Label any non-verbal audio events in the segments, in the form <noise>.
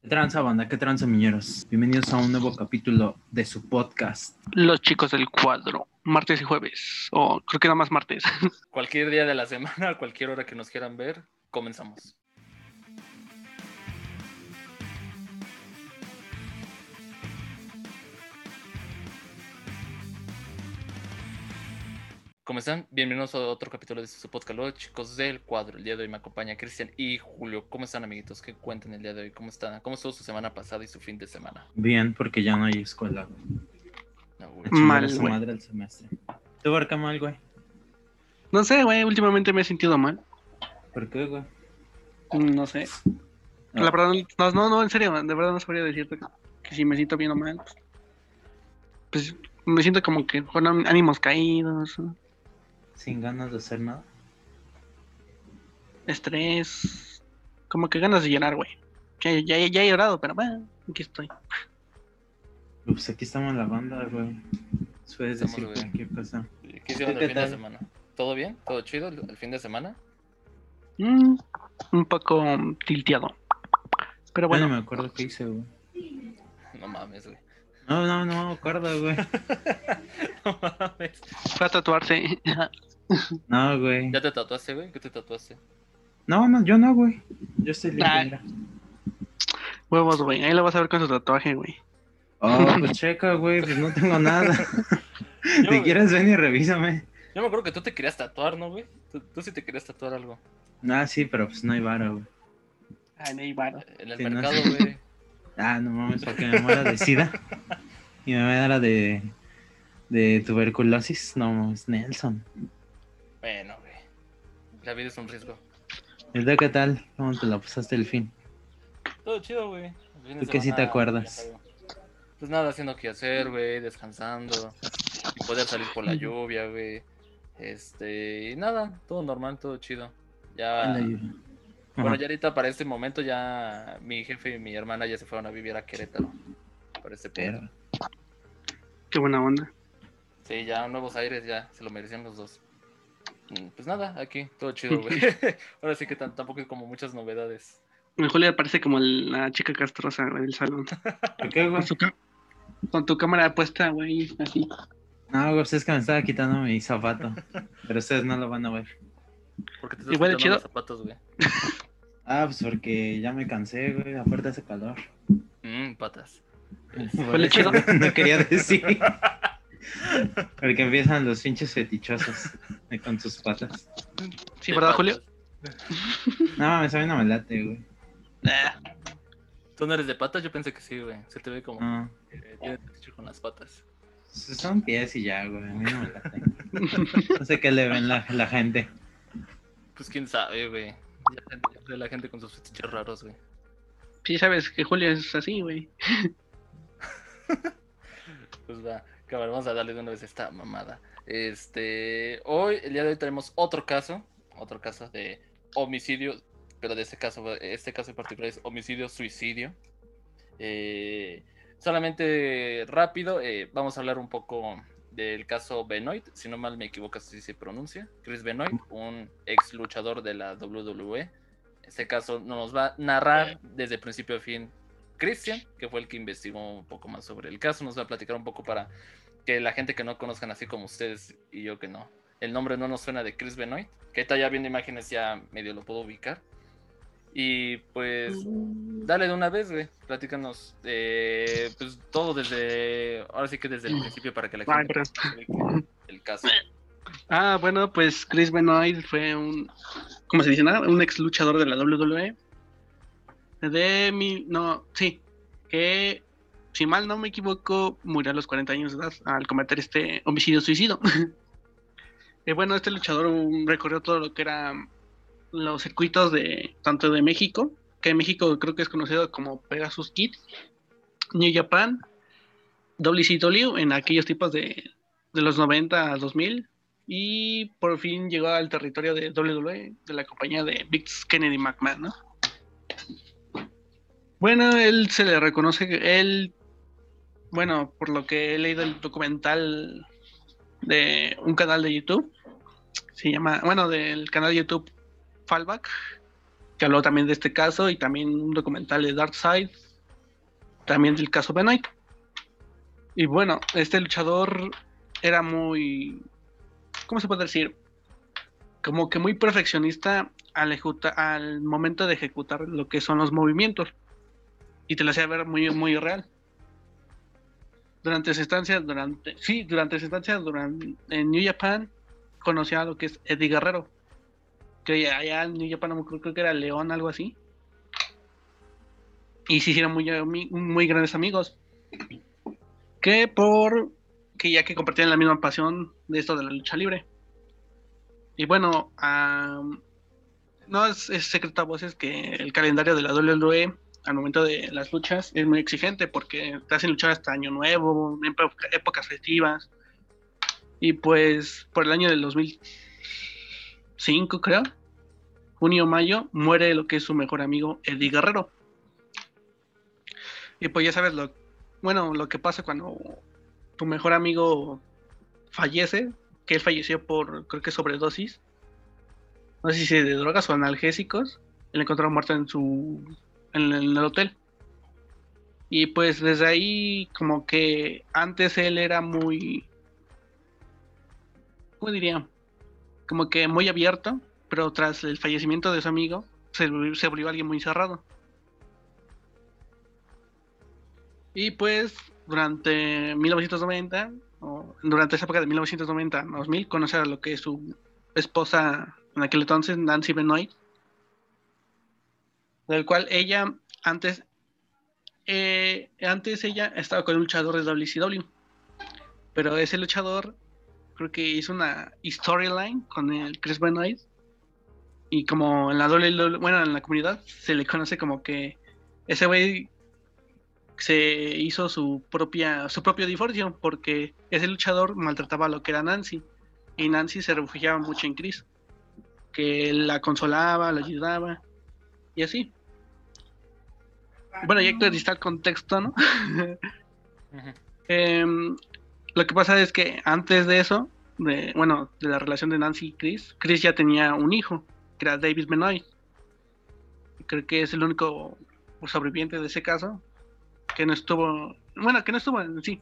¿Qué tranza, banda? ¿Qué tranza, miñeros? Bienvenidos a un nuevo capítulo de su podcast. Los chicos del cuadro, martes y jueves, o creo que nada más martes. <laughs> Cualquier día de la semana, a <laughs> cualquier hora que nos quieran ver, comenzamos. ¿Cómo están? Bienvenidos a otro capítulo de su podcast, los chicos del cuadro. El día de hoy me acompaña Cristian y Julio. ¿Cómo están, amiguitos? ¿Qué cuentan el día de hoy? ¿Cómo están? ¿Cómo estuvo su semana pasada y su fin de semana? Bien, porque ya no hay escuela. No, güey. Mal, a su güey. madre el semestre. ¿Tú, Barca, mal, güey? No sé, güey, últimamente me he sentido mal. ¿Por qué, güey? No sé. No. La verdad, no, no, no, en serio, de verdad no sabría decirte que si me siento bien o mal. Pues, pues, me siento como que con ánimos caídos, Sin ganas de hacer nada. estrés, como que ganas de llorar, güey. Ya, ya, ya he llorado, pero bueno, aquí estoy. Pues aquí estamos en la banda, güey. Puedes decir güey. cualquier cosa. ¿Qué hicieron ¿Qué el fin de semana? ¿Todo bien? ¿Todo chido el, fin de semana? Mm, un poco tilteado. Pero Bueno, bueno, me acuerdo qué hice, güey. No mames, güey. No, no, no me acuerdo, güey. <laughs> No mames. fue a tatuarse. <laughs> <laughs> No, güey. ¿Ya te tatuaste, güey? ¿Qué te tatuaste? No, no, yo no, güey. Yo estoy Ah. mira. Huevos, güey. Ahí lo vas a ver con su tatuaje, güey. Oh, <laughs> pues checa, güey, pues no tengo nada. <laughs> Yo, Si quieres, ven y revísame. yo me acuerdo que tú te querías tatuar, ¿no, güey? Tú, tú sí te querías tatuar algo. Ah, sí, pero pues no hay vara, güey. Ay, no hay varo. En el Sí, no mercado, sé. güey. Ah, no mames, porque me muera de sida. Y me muera de, de tuberculosis. No mames, Nelson. Bueno, güey. La vida es un riesgo. ¿El de qué tal? ¿Cómo te la pasaste el fin? Todo chido, güey. ¿Tú qué sí te acuerdas? Pues nada, haciendo que hacer, güey, descansando. Y poder salir por la lluvia, güey. Este, y nada, todo normal, todo chido. Ya, Yuri. bueno, ya ahorita para este momento ya mi jefe y mi hermana ya se fueron a vivir a Querétaro. Para este punto. Pero, Qué buena onda. Sí, ya nuevos aires, ya se lo merecían los dos. Mm, Pues nada, aquí, todo chido, güey. <laughs> <laughs> Ahora sí que tampoco hay como muchas novedades. Mi Julia parece como la chica castrosa del salón. <laughs> ¿Por qué, güey? Con, su ca- con tu cámara puesta, güey, así. No, güey, pues es que me estaba quitando mi zapato. Pero ustedes no lo van a ver. Porque te estás Igual quitando chido. los zapatos, güey. Ah, pues porque ya me cansé, güey. Aparte hace calor. Mm, patas. Por chido. No quería decir. Porque empiezan los pinches fetichosos eh, con sus patas. Sí, ¿verdad. Julio? No mames, a mí no me late, güey. ¿Tú no eres de patas? Yo pensé que sí, güey. Se te ve como No. fetiche con las patas. Son pies y ya, güey. A mí no me late. No sé qué le ven la, la gente. Pues quién sabe, güey. Ya gente- ya la gente con sus fetiches raros, güey. Sí, sabes que Julio es así, güey. <laughs> Pues va, cabrón, vamos a darle de una vez esta mamada. Este, hoy, el día de hoy tenemos otro caso, otro caso de homicidio, pero de este caso, este caso en particular es homicidio-suicidio. Eh, solamente rápido, eh, vamos a hablar un poco del caso Benoit, si no mal me equivoco así se pronuncia, Chris Benoit, un ex luchador de la WWE. Este caso nos va a narrar desde principio a fin Christian, que fue el que investigó un poco más sobre el caso, nos va a platicar un poco para que la gente que no conozcan así como ustedes y yo que no, el nombre no nos suena de Chris Benoit, que ahorita ya viendo imágenes ya medio lo puedo ubicar. Y pues dale de una vez, güey, platícanos eh, pues todo desde, ahora sí que desde el principio para que la Ay, gente ubique el caso. Ah, bueno, pues Chris Benoit fue un, ¿cómo se dice nada? Un ex luchador de la WWE. De mi, no, sí, que si mal no me equivoco, murió a los 40 años de edad al cometer este homicidio suicidio. y <laughs> bueno, este luchador recorrió todo lo que eran los circuitos de tanto de México, que en México creo que es conocido como Pegasus Kid, New Japan, WCW en aquellos tipos de, de los 90 a 2000 y por fin llegó al territorio de WWE, de la compañía de Vince Kennedy McMahon, ¿no? Bueno, él se le reconoce que él, bueno, por lo que he leído el documental de un canal de YouTube, se llama, bueno, del canal de YouTube Fallback, que habló también de este caso y también un documental de Dark Side también del caso Benoit. Y bueno, este luchador era muy, ¿cómo se puede decir? Como que muy perfeccionista al, al momento de ejecutar lo que son los movimientos. Y te lo hacía ver muy, muy real. Durante esa estancia, durante, sí, durante esa estancia, durante, en New Japan, conocía a lo que es Eddie Guerrero. Que allá en New Japan, creo que era León, algo así y se hicieron muy, muy, grandes amigos. Que por que ya que compartían la misma pasión de esto de la lucha libre. Y bueno, no es, secreto a voces que el calendario de la WWE al momento de las luchas es muy exigente porque te hacen luchar hasta Año Nuevo, épocas festivas. Y pues por el año del 2005, creo, junio-mayo, muere lo que es su mejor amigo Eddie Guerrero. Y pues ya sabes lo, bueno, lo que pasa cuando tu mejor amigo fallece, que él falleció por, creo que sobredosis, no sé si de drogas o analgésicos, él encontró muerto en su, en, el hotel. Y pues desde ahí, como que antes él era muy, ¿cómo diría? Como que muy abierto, pero tras el fallecimiento de su amigo, se, volvió alguien muy cerrado. Y pues durante 1990, o durante esa época de 1990-2000, conoce a lo que es su esposa en aquel entonces, Nancy Benoit, del cual ella antes, eh, antes ella estaba con un luchador de WCW, pero ese luchador creo que hizo una storyline con el Chris Benoit y como en la WWE, bueno, en la comunidad se le conoce como que ese güey se hizo su propia su propio divorcio porque ese luchador maltrataba a lo que era Nancy y Nancy se refugiaba mucho en Chris que la consolaba la ayudaba y así bueno ya que está el contexto no em, lo que pasa es que antes de eso de bueno de la relación de Nancy y Chris Chris ya tenía un hijo que era David Benoit creo que es el único sobreviviente de ese caso que no estuvo, bueno, que no estuvo en sí.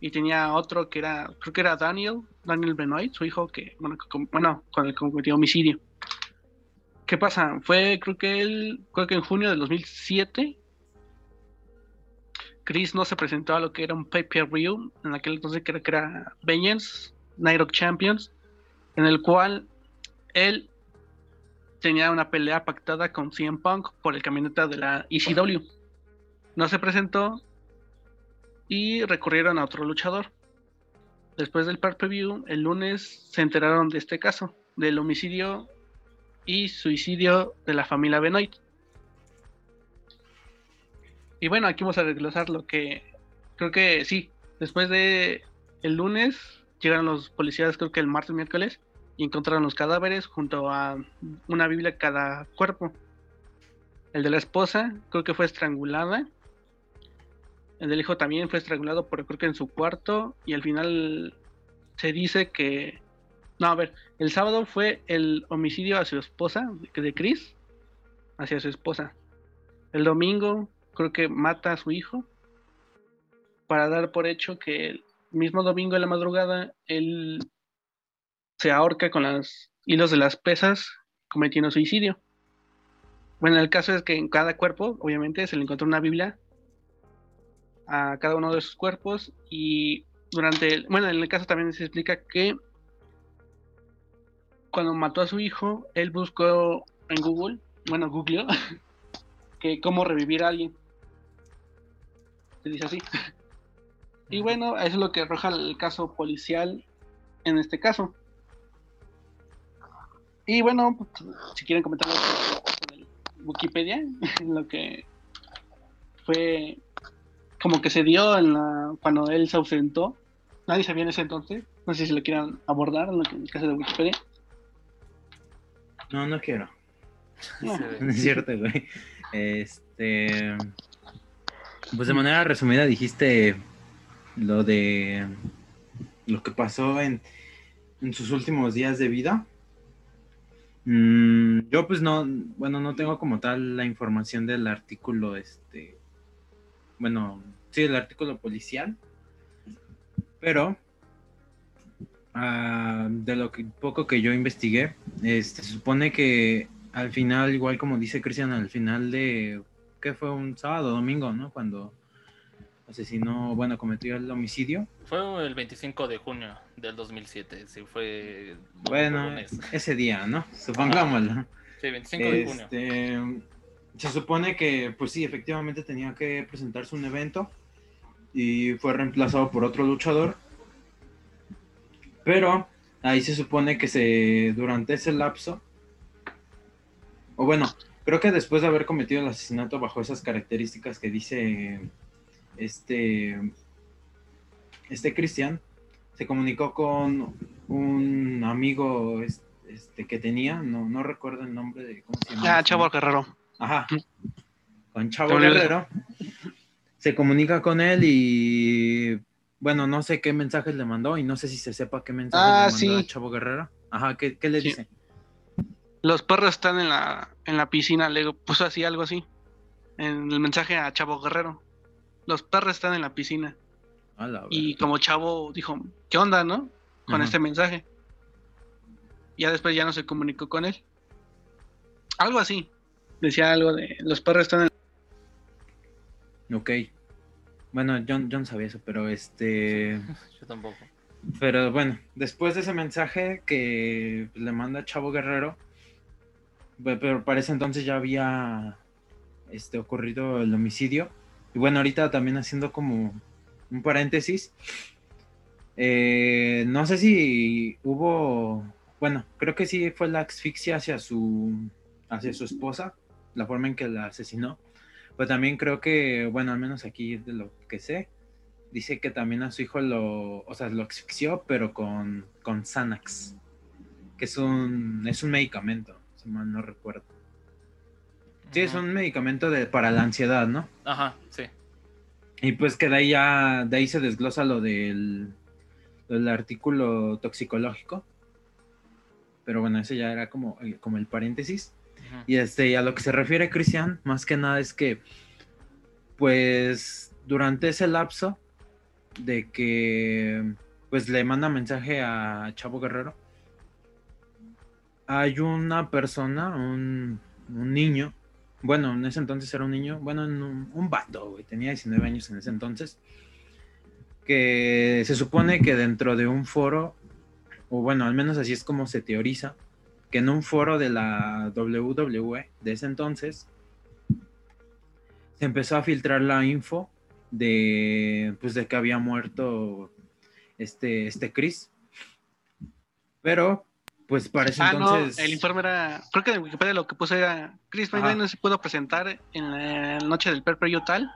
Y tenía otro que era, creo que era Daniel, Daniel Benoit, su hijo, que, bueno, bueno con el que cometió homicidio. ¿Qué pasa? Fue, creo que él, creo que en junio del 2007, Chris no se presentó a lo que era un pay-per-view, en aquel entonces creo que era Vengeance, Night of Champions, en el cual él tenía una pelea pactada con CM Punk por el camioneta de la ECW no se presentó y recurrieron a otro luchador. Después del per view, el lunes se enteraron de este caso, del homicidio y suicidio de la familia Benoit. Y bueno, aquí vamos a desglosar lo que creo que sí, después de el lunes llegaron los policías, creo que el martes, miércoles, y encontraron los cadáveres junto a una Biblia cada cuerpo. El de la esposa creo que fue estrangulada el del hijo también fue estrangulado por creo que en su cuarto y al final se dice que... No, a ver, el sábado fue el homicidio a su esposa, de Chris, hacia su esposa. El domingo creo que mata a su hijo para dar por hecho que el mismo domingo de la madrugada él se ahorca con los hilos de las pesas cometiendo suicidio. Bueno, el caso es que en cada cuerpo, obviamente, se le encontró una Biblia a cada uno de sus cuerpos y durante el, bueno en el caso también se explica que cuando mató a su hijo él buscó en Google bueno googleó <laughs> que cómo revivir a alguien se dice así y bueno eso es lo que arroja el caso policial en este caso y bueno si quieren comentar en Wikipedia <laughs> lo que fue como que se dio en la, cuando él se ausentó. Nadie sabía en ese entonces. No sé si lo quieran abordar en, el caso de Wikipedia. No, no quiero. <laughs> No, es cierto, güey. Este. Pues de manera resumida dijiste lo de lo que pasó en, en sus últimos días de vida. Mm, yo pues no, bueno, no tengo como tal la información del artículo este bueno, sí, el artículo policial, pero ah, de lo que, poco que yo investigué, este, se supone que al final, igual como dice Cristian, al final de, ¿qué fue? Un sábado, domingo, ¿no? Cuando asesinó, bueno, cometió el homicidio. Fue el 25 de junio del 2007, sí, fue... Bueno, ese día, ¿no? Supongámoslo. Sí, 25 de junio. Este, se supone que, pues sí, efectivamente tenía que presentarse un evento y fue reemplazado por otro luchador. Pero ahí se supone que se, durante ese lapso, o bueno, creo que después de haber cometido el asesinato bajo esas características que dice este, este Cristian, se comunicó con un amigo este, que tenía, no, no recuerdo el nombre de cómo se llama. Ah, Chavo Guerrero. Ajá. Con Chavo Guerrero. Se comunica con él y bueno, no sé qué mensajes le mandó y no sé si se sepa qué mensajes ah, le mandó a Chavo Guerrero. Ajá, ¿qué, le dice? Los perros están en la, en la piscina, le puso así algo así. En el mensaje a Chavo Guerrero. Los perros están en la piscina. y como Chavo dijo, ¿qué onda, no? Con este mensaje. Ya después ya no se comunicó con él. Algo así. Decía algo de los perros están en... Ok. Bueno, yo, no sabía eso, pero este... <laughs> Yo tampoco. Pero bueno, después de ese mensaje que le manda Chavo Guerrero, pero para ese entonces ya había este, ocurrido el homicidio. Y bueno, ahorita también haciendo como un paréntesis. Eh, no sé si hubo, bueno, creo que sí fue la asfixia hacia su, hacia su esposa, la forma en que la asesinó. Pero también creo que, bueno, al menos aquí de lo que sé, dice que también a su hijo lo, o sea, lo asfixió, pero con, con Xanax, que es un, es un medicamento, si mal no recuerdo. Sí, es un medicamento de, para la ansiedad, ¿no? Ajá, sí. Y pues que de ahí ya, de ahí se desglosa lo del, del artículo toxicológico. Pero bueno, ese ya era como, como el paréntesis. Y este, a lo que se refiere Cristian, más que nada es que, pues, durante ese lapso de que, pues, le manda mensaje a Chavo Guerrero, hay una persona, un, niño, bueno, en ese entonces era un niño, bueno, un, un vato, güey, tenía 19 años en ese entonces, que se supone que dentro de un foro, o bueno, al menos así es como se teoriza, que en un foro de la WWE de ese entonces se empezó a filtrar la info de pues de que había muerto este este Chris. Pero pues parece ah, entonces el informe era creo que en Wikipedia lo que puse era Chris Benoit no se pudo presentar en la noche del per tal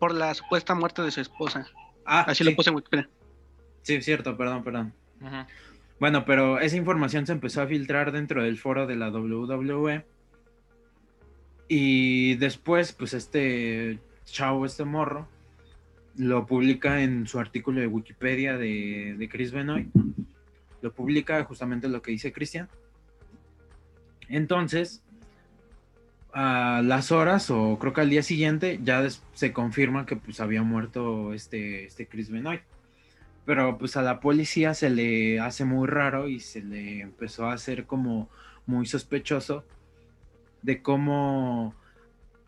por la supuesta muerte de su esposa. Ah, así lo puse en Wikipedia. Sí, cierto, perdón, perdón. Ajá. Bueno, pero esa información se empezó a filtrar dentro del foro de la WWE. Y después, pues este chavo, este morro, lo publica en su artículo de Wikipedia de, Chris Benoit. Lo publica justamente lo que dice Cristian. Entonces, a las horas, o creo que al día siguiente, ya se confirma que pues había muerto este, este Chris Benoit pero pues a la policía se le hace muy raro y se le empezó a hacer como muy sospechoso de cómo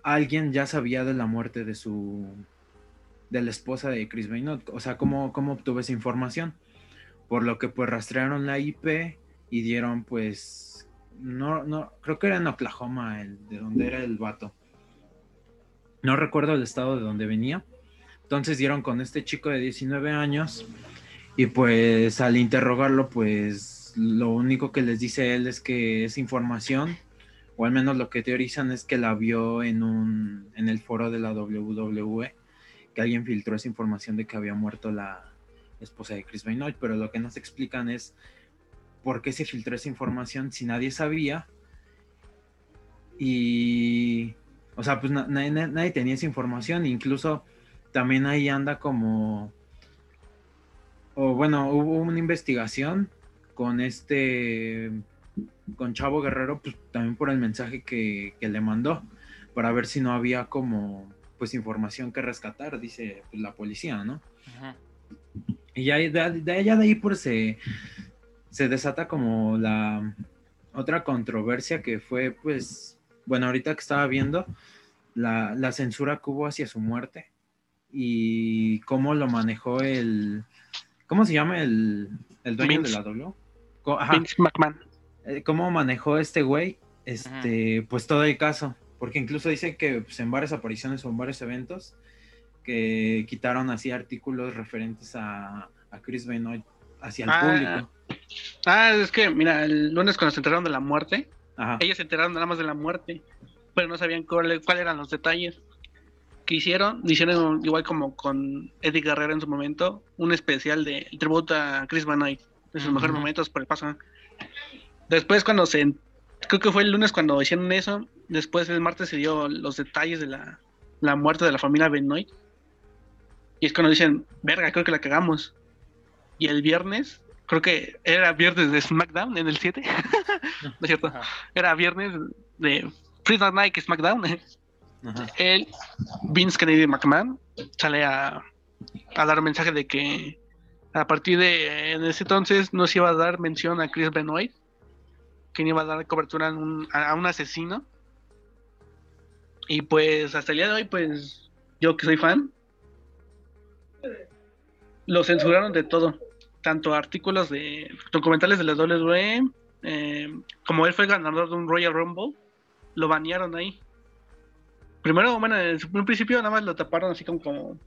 alguien ya sabía de la muerte de su de la esposa de Chris Benoit, o sea, cómo, cómo obtuvo esa información. Por lo que pues rastrearon la IP y dieron pues no no creo que era en Oklahoma el de donde era el vato. No recuerdo el estado de donde venía. Entonces dieron con este chico de 19 años y pues al interrogarlo, pues lo único que les dice él es que es información, o al menos lo que teorizan es que la vio en un en el foro de la WWE, que alguien filtró esa información de que había muerto la esposa de Chris Benoit, pero lo que nos explican es por qué se filtró esa información si nadie sabía. Y, o sea, pues nadie, nadie tenía esa información, incluso también ahí anda como o bueno, hubo una investigación con este, con Chavo Guerrero, pues también por el mensaje que, le mandó, para ver si no había como, pues información que rescatar, dice pues, la policía, ¿no? Y ya de, de, allá de ahí pues se, se desata como la otra controversia que fue pues, bueno, ahorita que estaba viendo la, la censura que hubo hacia su muerte y cómo lo manejó el, ¿cómo se llama el, el dueño de la W? Vince McMahon. Eh, ¿Cómo manejó este güey? Este, pues todo el caso. Porque incluso dice que pues, en varias apariciones o en varios eventos que quitaron así artículos referentes a, Chris Benoit hacia el ah, público. Ah, es que, mira, el lunes cuando se enteraron de la muerte, ellos se enteraron nada más de la muerte, pero no sabían cuáles eran los detalles. Que hicieron, hicieron igual como con Eddie Guerrero en su momento, un especial de tributo a Chris Benoit, de sus mejores momentos por el paso. Después cuando se creo que fue el lunes cuando hicieron eso. Después el martes se dio los detalles de la, muerte de la familia Benoit. Y es cuando dicen, verga, creo que la cagamos. Y el viernes, creo que era viernes de SmackDown en el 7. <laughs> ¿No es cierto? Era viernes de Friday Night SmackDown. El Vince Kennedy McMahon sale a, dar mensaje de que a partir de en ese entonces no se iba a dar mención a Chris Benoit quién iba a dar cobertura a un, asesino. Y pues hasta el día de hoy, pues yo que soy fan, lo censuraron de todo. Tanto artículos de documentales de la WWE, eh, como él fue ganador de un Royal Rumble, lo banearon ahí. Primero, bueno, en un principio nada más lo taparon así como, como,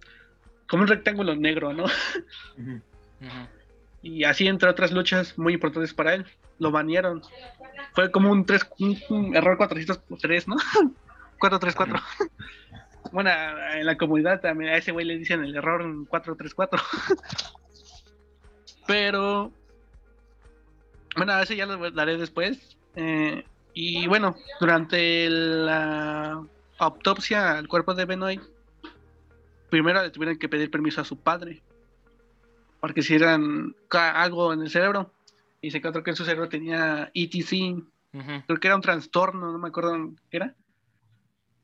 un rectángulo negro, ¿no? <laughs> Y así entre otras luchas muy importantes para él, lo banearon. Fue como un, 3, un, error 403, ¿no? <laughs> 434. bueno, en la comunidad también a ese güey le dicen el error 434. <laughs> Pero, bueno, a ese ya lo daré después. Eh, y bueno, durante la autopsia al cuerpo de Benoit, primero le tuvieron que pedir permiso a su padre. Porque si eran algo en el cerebro y se encontró que en su cerebro tenía ETC, creo que era un trastorno, no me acuerdo qué era,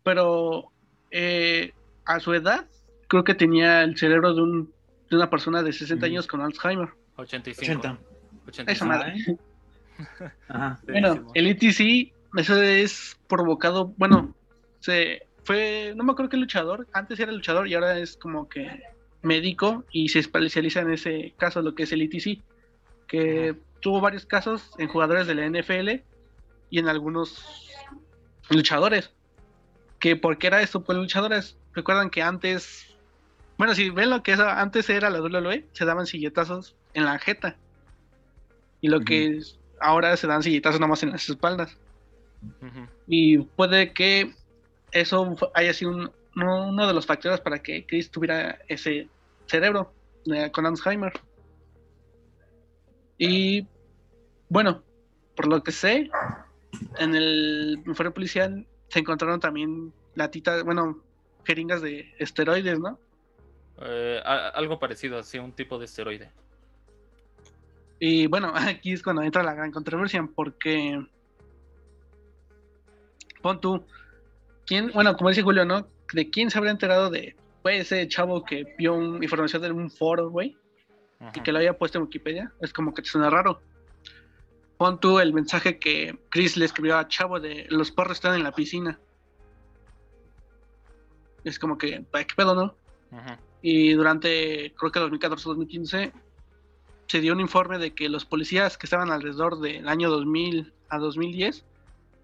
pero eh, a su edad creo que tenía el cerebro de, un, de una persona de 60 años con Alzheimer. 85. 80. Esa madre. bueno, el ETC, eso es provocado, bueno, se fue, no me acuerdo qué luchador, antes era luchador y ahora es como que médico y se especializa en ese caso, lo que es el ETC, que tuvo varios casos en jugadores de la NFL y en algunos luchadores. Que por qué era esto, pues luchadores recuerdan que antes, bueno, si ven lo que es, antes era la WWE, se daban silletazos en la jeta. Y lo que ahora se dan silletazos nada más en las espaldas. Y puede que eso haya sido uno de los factores para que Chris tuviera ese cerebro eh, con Alzheimer. Y bueno, por lo que sé, en el informe policial se encontraron también latitas, bueno, jeringas de esteroides, ¿no? Eh, algo parecido, así, un tipo de esteroide. Y bueno, <laughs> aquí es cuando entra la gran controversia, porque pon tú, ¿quién, bueno, como dice Julio, ¿no? ¿De quién se habría enterado de pues, ese chavo que vio información de un foro, güey? Y que lo había puesto en Wikipedia? Es como que te suena raro pon tú el mensaje que Chris le escribió a Chavo de los porros están en la piscina. Es como que, ¿qué pedo, no? Y durante, creo que 2014-2015, se dio un informe de que los policías que estaban alrededor del año 2000 a 2010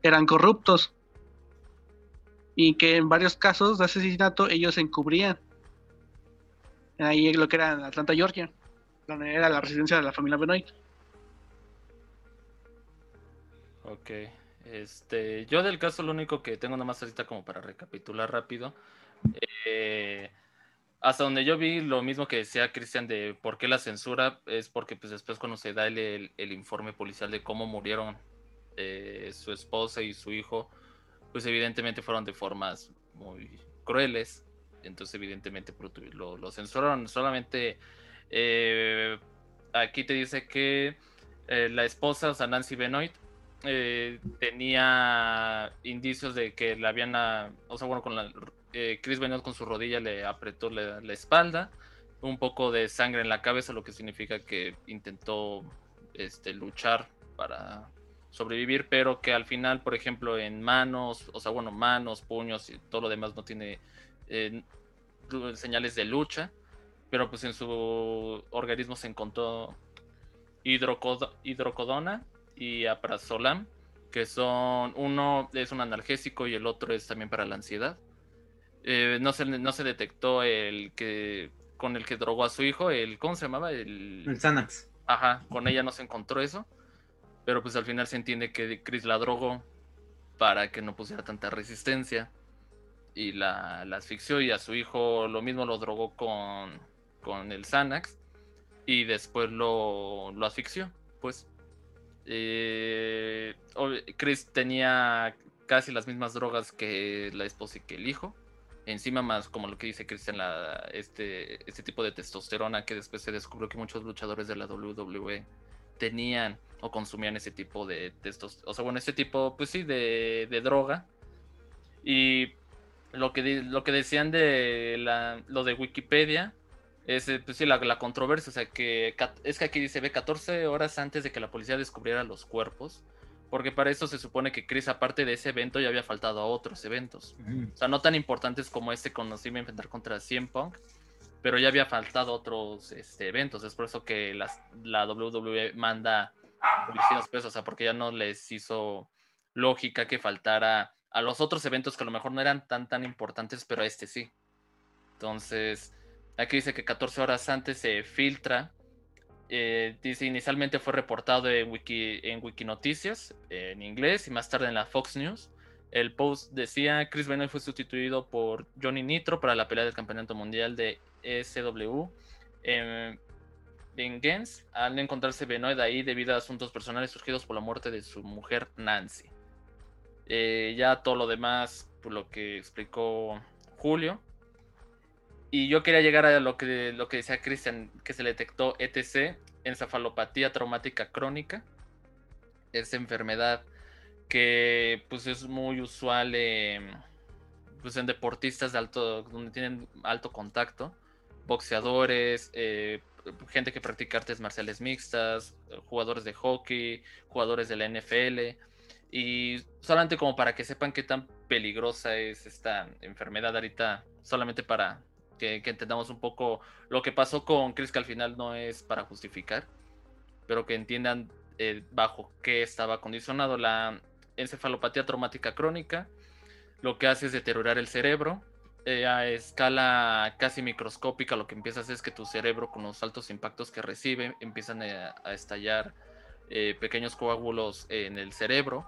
eran corruptos. Y que en varios casos de asesinato ellos encubrían. Ahí lo que era Atlanta, Georgia, donde era la residencia de la familia Benoit. Ok. Este, yo del caso lo único que tengo nada más ahorita como para recapitular rápido. Eh, hasta donde yo vi lo mismo que decía Cristian de por qué la censura es porque pues después cuando se da el, informe policial de cómo murieron eh, su esposa y su hijo, pues evidentemente fueron de formas muy crueles. Entonces evidentemente lo, lo censuraron. Solamente eh, aquí te dice que la esposa, o sea, Nancy Benoit, eh, tenía indicios de que la habían, o sea, bueno, con la eh, Chris Benoit con su rodilla le apretó la, espalda, un poco de sangre en la cabeza, lo que significa que intentó este, luchar para sobrevivir, pero que al final, por ejemplo, en manos, o sea, bueno, manos, puños y todo lo demás no tiene eh, señales de lucha, pero pues en su organismo se encontró hidrocodona y aprazolam, que son, uno es un analgésico y el otro es también para la ansiedad. Eh, no, se, no se detectó el que con el que drogó a su hijo, el, ¿cómo se llamaba? El, el Xanax. Ajá, con ella no se encontró eso. Pero pues al final se entiende que Chris la drogó para que no pusiera tanta resistencia. Y la, asfixió y a su hijo lo mismo lo drogó con, con el Xanax. Y después lo, lo asfixió, pues. Eh, Chris tenía casi las mismas drogas que la esposa y que el hijo. Encima más como lo que dice Chris la, este, este tipo de testosterona que después se descubrió que muchos luchadores de la WWE tenían o consumían ese tipo de textos, o sea, bueno, este tipo, pues sí, de, droga. Y lo que, lo que decían de la, lo de Wikipedia es, eh, pues sí, la, controversia, o sea, que es que aquí dice, ve 14 horas antes de que la policía descubriera los cuerpos, porque para eso se supone que Chris, aparte de ese evento, ya había faltado a otros eventos. O sea, no tan importantes como este conocido enfrentar contra CM Punk, pero ya había faltado otros este, eventos. Es por eso que la WWE manda policías, pues, o sea, porque ya no les hizo lógica que faltara a los otros eventos que a lo mejor no eran tan tan importantes, pero a este sí. Entonces, aquí dice que 14 horas antes se filtra. Eh, dice inicialmente fue reportado en Wiki, en Wikinoticias en inglés y más tarde en la Fox News. El post decía Chris Benoit fue sustituido por Johnny Nitro para la pelea del campeonato mundial de SW en, Gens al encontrarse Benoit ahí debido a asuntos personales surgidos por la muerte de su mujer Nancy. Eh, ya todo lo demás, por lo que explicó Julio. Y yo quería llegar a lo que, lo que decía Christian, que se le detectó ETC, encefalopatía traumática crónica. Esa enfermedad que pues es muy usual pues, en deportistas de alto, donde tienen alto contacto boxeadores, eh, gente que practica artes marciales mixtas, jugadores de hockey, jugadores de la NFL. Y solamente como para que sepan qué tan peligrosa es esta enfermedad ahorita, solamente para que, entendamos un poco lo que pasó con Chris, que al final no es para justificar, pero que entiendan eh, bajo qué estaba condicionado la encefalopatía traumática crónica. Lo que hace es deteriorar el cerebro, eh, a escala casi microscópica lo que empiezas es que tu cerebro con los altos impactos que recibe empiezan a, estallar eh, pequeños coágulos en el cerebro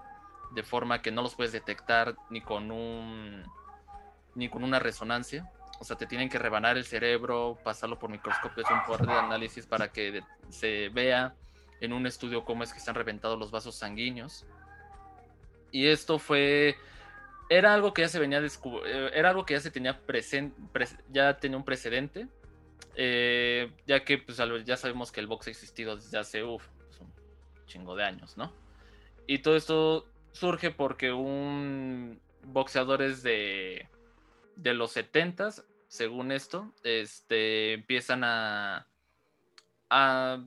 de forma que no los puedes detectar ni con un ni con una resonancia. O sea te tienen que rebanar el cerebro pasarlo por microscopio es un poder de análisis para que se vea en un estudio cómo es que están reventados los vasos sanguíneos. Y esto fue era algo que ya se venía eh, era algo que ya se tenía presente, ya tenía un precedente, eh, ya que pues ya sabemos que el box ha existido desde hace uf, pues, un chingo de años, ¿no? Y todo esto surge porque un boxeadores de, de los 70 según esto, este, empiezan a, a,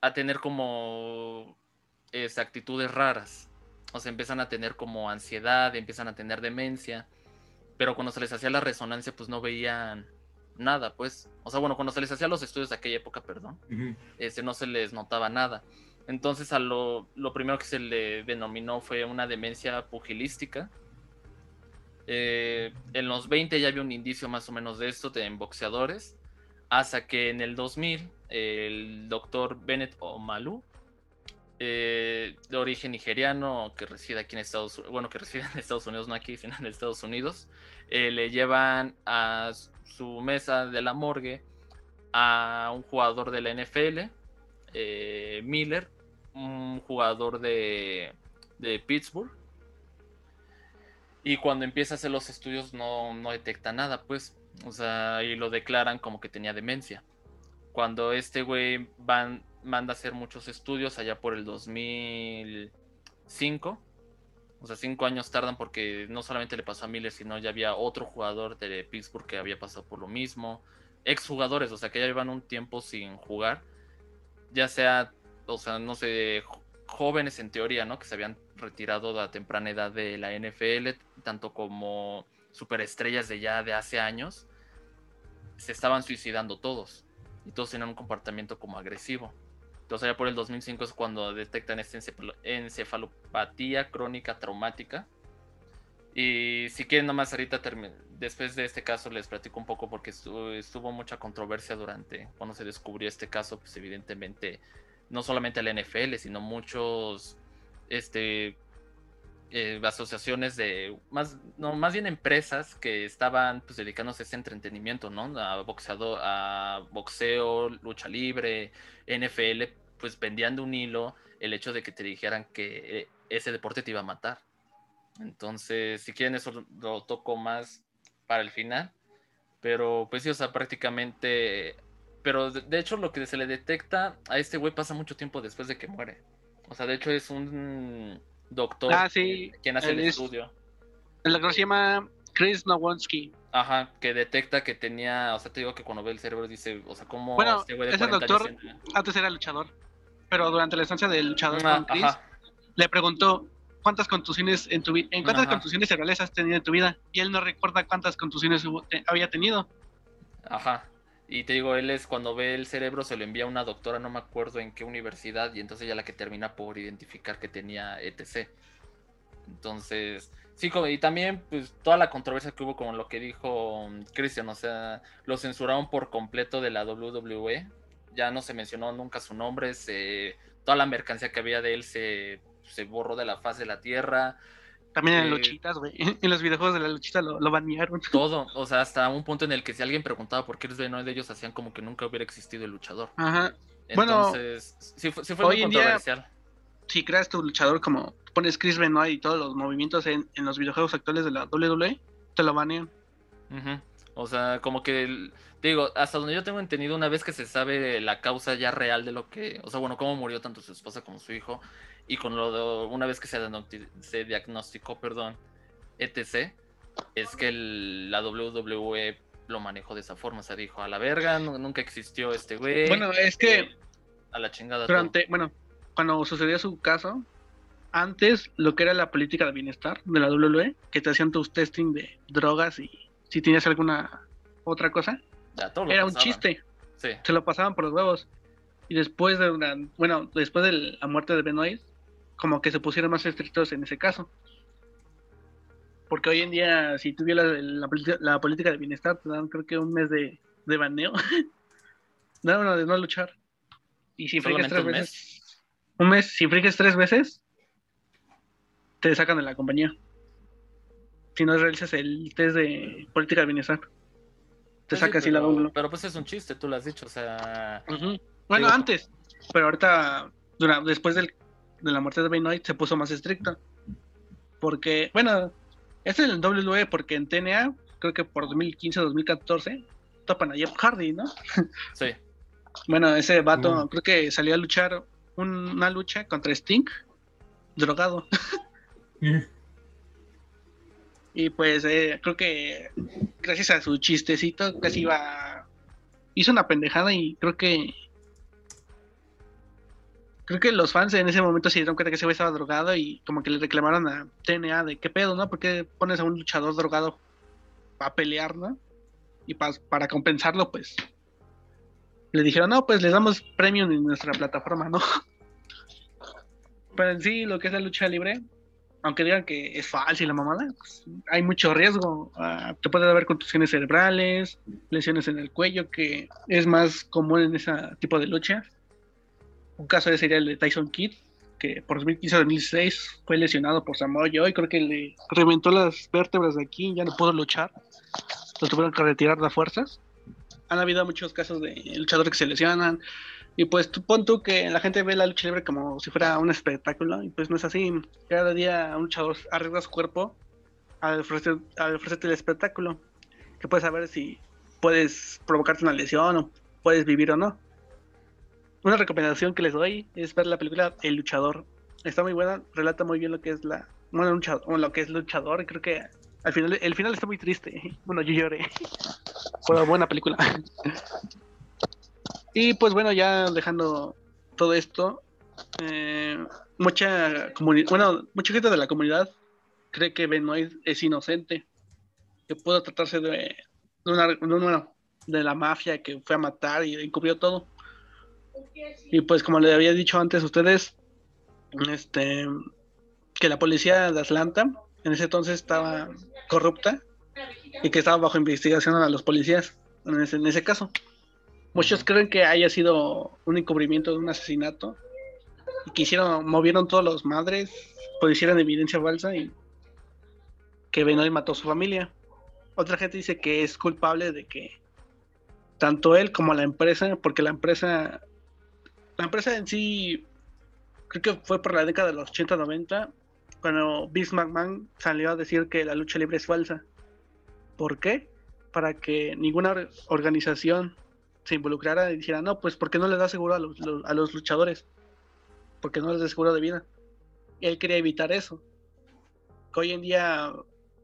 a tener como es, actitudes raras o sea, empiezan a tener como ansiedad, empiezan a tener demencia, pero cuando se les hacía la resonancia, pues no veían nada, pues, o sea, bueno, cuando se les hacía los estudios de aquella época, perdón, este, no se les notaba nada. Entonces, a lo, lo, primero que se le denominó fue una demencia pugilística. Eh, en los 20 ya había un indicio más o menos de esto de, en boxeadores, hasta que en el 2000 el doctor Bennett Omalu eh, de origen nigeriano que reside aquí en Estados Unidos, bueno, que <laughs> reside en Estados Unidos, no aquí, sino en Estados Unidos, eh, le llevan a su mesa de la morgue a un jugador de la NFL, eh, Miller, un jugador de, de, Pittsburgh. Y cuando empieza a hacer los estudios no, no detecta nada, pues. O sea, y lo declaran como que tenía demencia. Cuando este güey manda a hacer muchos estudios allá por el 2005, O sea, cinco años tardan porque no solamente le pasó a Miller, sino ya había otro jugador de Pittsburgh que había pasado por lo mismo. Exjugadores, o sea, que ya llevan un tiempo sin jugar. Ya sea, o sea, no sé, jóvenes en teoría, ¿no? Que se habían retirado a temprana edad de la NFL, tanto como superestrellas de ya de hace años. Se estaban suicidando todos. Y todos tenían un comportamiento como agresivo. Entonces ya por el 2005 es cuando detectan esta encefalopatía crónica traumática. Y si quieren nomás ahorita después de este caso les platico un poco porque estuvo, mucha controversia durante cuando se descubrió este caso, pues evidentemente no solamente la NFL, sino muchos este eh, asociaciones de más no más bien empresas que estaban pues dedicándose a ese entretenimiento no a boxeado a boxeo lucha libre NFL pues vendían de un hilo el hecho de que te dijeran que ese deporte te iba a matar entonces si quieren eso lo toco más para el final pero pues sí o sea prácticamente pero de hecho lo que se le detecta a este güey pasa mucho tiempo después de que muere o sea de hecho es un doctor ah, sí. quien hace el, estudio. El doctor se llama Chris Nowonsky. Ajá, que detecta que tenía, o sea, te digo que cuando ve el cerebro dice, o sea, cómo bueno, este güey de ese doctor antes era luchador, pero durante la estancia del luchador ah, Chris, le preguntó cuántas contusiones en tu vida, en cuántas contusiones cerebrales has tenido en tu vida, y él no recuerda cuántas contusiones había tenido. Ajá. Y te digo, él es cuando ve el cerebro, se lo envía a una doctora, no me acuerdo en qué universidad, y entonces ya la que termina por identificar que tenía ETC. Entonces, sí, y también, pues, toda la controversia que hubo con lo que dijo um, Christian, o sea, lo censuraron por completo de la WWE, ya no se mencionó nunca su nombre, se, toda la mercancía que había de él se, se borró de la faz de la tierra, también en luchitas, güey. <laughs> En los videojuegos de la luchita lo, lo banearon. <laughs> Todo, o sea, hasta un punto en el que si alguien preguntaba por qué eres de ellos hacían como que nunca hubiera existido el luchador. Ajá. Entonces, bueno, sí, fue, sí fue muy controversial. si creas tu luchador como pones Chris Benoit y todos los movimientos en, en los videojuegos actuales de la WWE, te lo banean. O sea, como que, digo, hasta donde yo tengo entendido, una vez que se sabe la causa ya real de lo que, o sea, bueno, cómo murió tanto su esposa como su hijo, y con lo de, una vez que se, se diagnosticó, perdón, etc., es que la WWE lo manejó de esa forma, o sea, dijo, a la verga, nunca existió este güey. Bueno, es que... Eh, a la chingada. Durante, bueno, cuando sucedió su caso, antes lo que era la política de bienestar de la WWE, que te hacían tus testing de drogas y si tenías alguna otra cosa, era un chiste. Se lo pasaban por los huevos. Y después de una, bueno, después de la muerte de Benoit, como que se pusieron más estrictos en ese caso. Porque hoy en día, si tú la, la, política de bienestar, te dan creo que un mes de, de baneo. <laughs> no, no, de no luchar. Y si friques tres un veces. Mes? Un mes, si friques tres veces, te sacan de la compañía. Si no realizas el test de política de bienestar. Te pues saca así la doble. Pero pues es un chiste, tú lo has dicho, o sea. Bueno, antes. Pero ahorita, después del de la muerte de Benoit se puso más estricto. Porque, bueno, es el WWE porque en TNA, creo que por 2015-2014, topan a Jeff Hardy, ¿no? <laughs> Sí. bueno, ese vato creo que salió a luchar una lucha contra Sting, drogado. Y pues eh, creo que gracias a su chistecito casi iba... Hizo una pendejada y creo que creo que los fans en ese momento se dieron cuenta que ese güey estaba drogado y como que le reclamaron a TNA de qué pedo, ¿no? ¿Por qué pones a un luchador drogado para pelear, ¿no? Y para compensarlo, pues le dijeron, no, pues les damos premium en nuestra plataforma, ¿no? <laughs> Pero en sí, lo que es la lucha libre, aunque digan que es falsa y la mamada, pues, hay mucho riesgo. Uh, te puede haber contusiones cerebrales, lesiones en el cuello, que es más común en ese tipo de lucha un caso sería el de Tyson Kidd, que por 2015-2016 fue lesionado por Samoa Joe, creo que le reventó las vértebras de aquí, ya no pudo luchar, lo tuvieron que retirar de fuerzas. Han habido muchos casos de luchadores que se lesionan, y pues tú pon tú que la gente ve la lucha libre como si fuera un espectáculo, y pues no es así. Cada día un luchador arriesga su cuerpo al, ofrecer, al ofrecerte el espectáculo, que puedes saber si puedes provocarte una lesión o puedes vivir o no una recomendación que les doy es ver la película El luchador. Está muy buena, relata muy bien lo que es la bueno, luchador, lo que es luchador, creo que al final, el final está muy triste. <laughs> Bueno, yo lloré. <laughs> Fue una buena película. <laughs> y pues bueno, ya dejando todo esto, eh, mucha bueno, mucha gente de la comunidad cree que Benoit es inocente, que puede tratarse de, una, de, de la mafia que fue a matar y encubrió todo. Y pues como le había dicho antes a ustedes, este que la policía de Atlanta en ese entonces estaba corrupta y que estaba bajo investigación a los policías en ese, en ese caso. Muchos creen que haya sido un encubrimiento de un asesinato y que hicieron, movieron todos los madres, pues hicieron evidencia falsa y que Benoit mató a su familia. Otra gente dice que es culpable de que tanto él como la empresa, porque la empresa, la empresa en sí, creo que fue por la década de los 80-90, cuando Vince McMahon salió a decir que la lucha libre es falsa. ¿Por qué? Para que ninguna organización se involucrara y dijera, no, pues ¿por qué no le da seguro a los, a los luchadores? Porque no les da seguro de vida. Y él quería evitar eso. Que hoy en día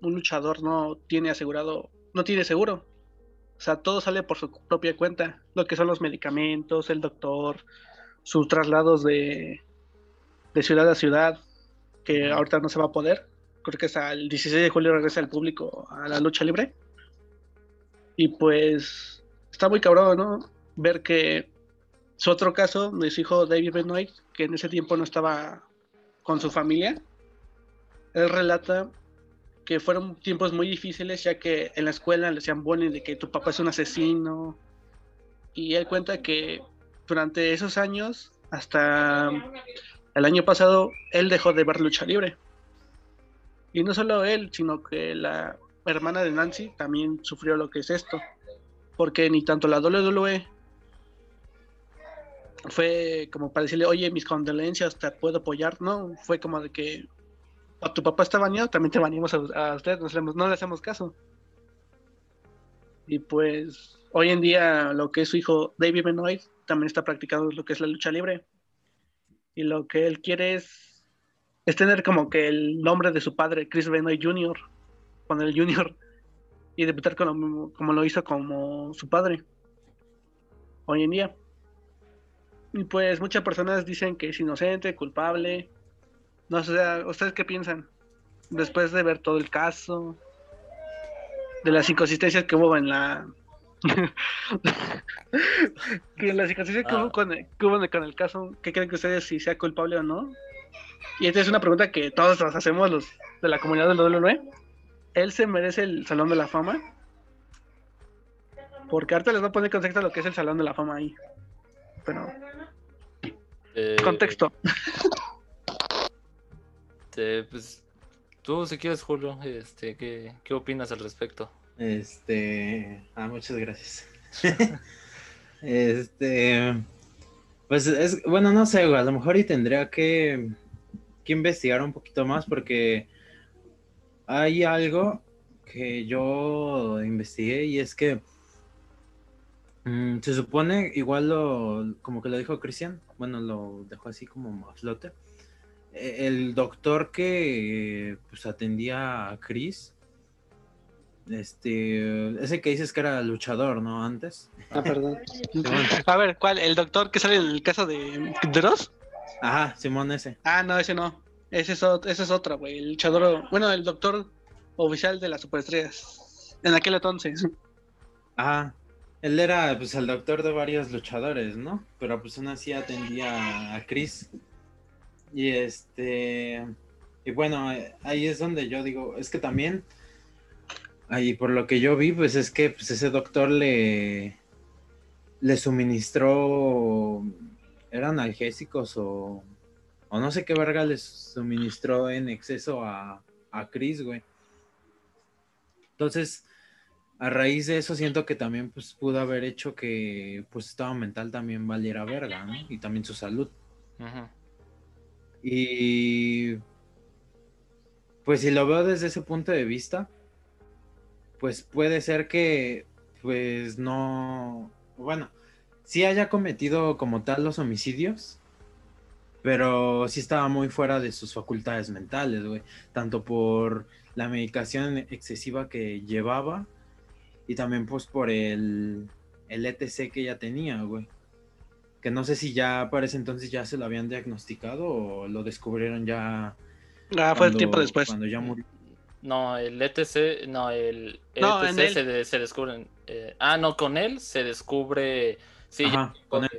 un luchador no tiene asegurado, no tiene seguro. O sea, todo sale por su propia cuenta. Lo que son los medicamentos, el doctor, sus traslados de, de ciudad a ciudad, que ahorita no se va a poder. Creo que hasta el 16 de julio regresa el público a la lucha libre. Y pues está muy cabrón, ¿no? Ver que su otro caso su hijo David Benoit, que en ese tiempo no estaba con su familia, él relata que fueron tiempos muy difíciles ya que en la escuela le decían bullying de que tu papá es un asesino y él cuenta que durante esos años hasta el año pasado él dejó de ver lucha libre. Y no solo él, sino que la hermana de Nancy también sufrió lo que es esto. Porque ni tanto la WWE fue como para decirle, oye, mis condolencias, te puedo apoyar. No, fue como de que a tu papá está bañado, también te bañamos a, usted, no le hacemos caso. Y pues hoy en día lo que es su hijo David Benoit también está practicando lo que es la lucha libre y lo que él quiere es, es tener como que el nombre de su padre, Chris Benoit Jr., con el Junior, y debutar como, como lo hizo como su padre hoy en día. Y pues muchas personas dicen que es inocente, culpable. No sé, ¿ustedes qué piensan? Después de ver todo el caso, de las inconsistencias que hubo en la que la cicatriz que, hubo ah. con, con, el caso, ¿qué creen que ustedes si sea culpable o no? Y esta es una pregunta que todos nos hacemos los de la comunidad del WWE. ¿Él se merece el Salón de la Fama? Porque ahorita les voy a poner contexto a lo que es el Salón de la Fama ahí. Pero... Eh, contexto. pues tú si quieres Julio, este, ¿qué, ¿qué opinas al respecto? Este. Ah, muchas gracias. <laughs> este. Pues es. Bueno, no sé, A lo mejor y tendría que, que investigar un poquito más porque hay algo que yo investigué y es que mm, se supone, igual lo, como que lo dijo Cristian, bueno, lo dejó así como a flote. E, el doctor que pues atendía a Chris este, ese que dices que era luchador, ¿no? Antes. Ah, perdón. <laughs> A ver, ¿cuál? ¿El doctor que sale en el caso de Dross? Ajá, Simón ese. Ah, no, ese no. Ese es, ese es otro, güey. El luchador, bueno, el doctor oficial de las superestrellas. En aquel entonces. Ajá. Él era, pues, el doctor de varios luchadores, ¿no? Pero, pues, aún así atendía a Chris. Y este... Y bueno, ahí es donde yo digo, es que también Ahí por lo que yo vi, pues es que pues, ese doctor le, le suministró, eran analgésicos o, o no sé qué verga les suministró en exceso a, a Chris, güey. Entonces, a raíz de eso siento que también pues pudo haber hecho que pues estado mental también valiera verga, ¿no? Y también su salud. Y pues si lo veo desde ese punto de vista, pues puede ser que, pues no, bueno, sí haya cometido como tal los homicidios, pero sí estaba muy fuera de sus facultades mentales, güey. Tanto por la medicación excesiva que llevaba y también pues por el, el ETC que ya tenía, güey. Que no sé si ya para ese entonces ya se lo habían diagnosticado o lo descubrieron ya. Ah, fue el tiempo después. Cuando ya murió. No, el ETC, no, el ETC se, se, descubre. Eh, ah, no, con él se descubre. Sí, con él.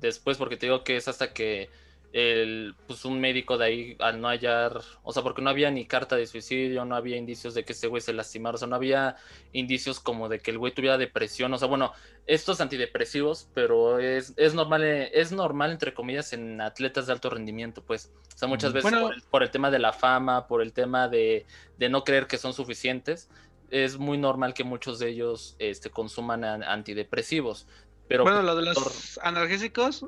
después, porque te digo que es hasta que el, pues un médico de ahí al no hallar, o sea, porque no había ni carta de suicidio, no había indicios de que ese güey se lastimara, o sea, no había indicios como de que el güey tuviera depresión, o sea, bueno, estos antidepresivos, pero es, es normal, es normal entre comillas en atletas de alto rendimiento, pues, o sea, muchas veces por, el, tema de la fama, por el tema de, de no creer que son suficientes, es muy normal que muchos de ellos este, consuman antidepresivos. Pero bueno, lo de los analgésicos,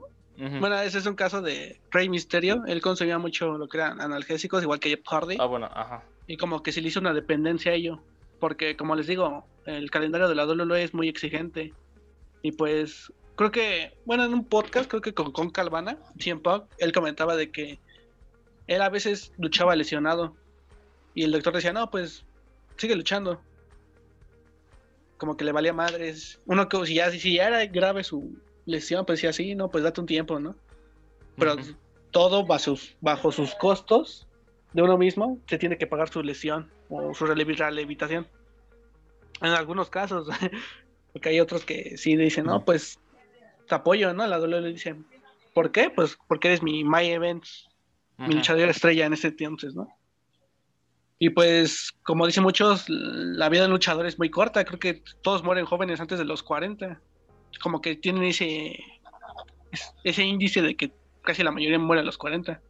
bueno, ese es un caso de Rey Misterio. Él consumía mucho lo que eran analgésicos, igual que Jeff Hardy. Ah, bueno, ajá. Y como que se le hizo una dependencia a ello. Porque, como les digo, el calendario de la WWE es muy exigente. Y pues, creo que, bueno, en un podcast, creo que con, con Calvana, siempre él comentaba de que él a veces luchaba lesionado. Y el doctor decía, no, pues, sigue luchando. Como que le valía madres. Uno que si ya, si ya era grave su, lesión, pues sí, no, pues date un tiempo, ¿no? Pero todo bajo, bajo sus costos de uno mismo, se tiene que pagar su lesión o su rehabilitación. En algunos casos, <laughs> porque hay otros que sí dicen, no, pues te apoyo, ¿no? La WWE le dice, ¿por qué? Pues porque eres mi My Events, mi luchador estrella en ese entonces, ¿no? Y pues, como dicen muchos, la vida del luchador es muy corta. Creo que todos mueren jóvenes antes de los 40 como que tienen ese, ese índice de que casi la mayoría muere a los 40.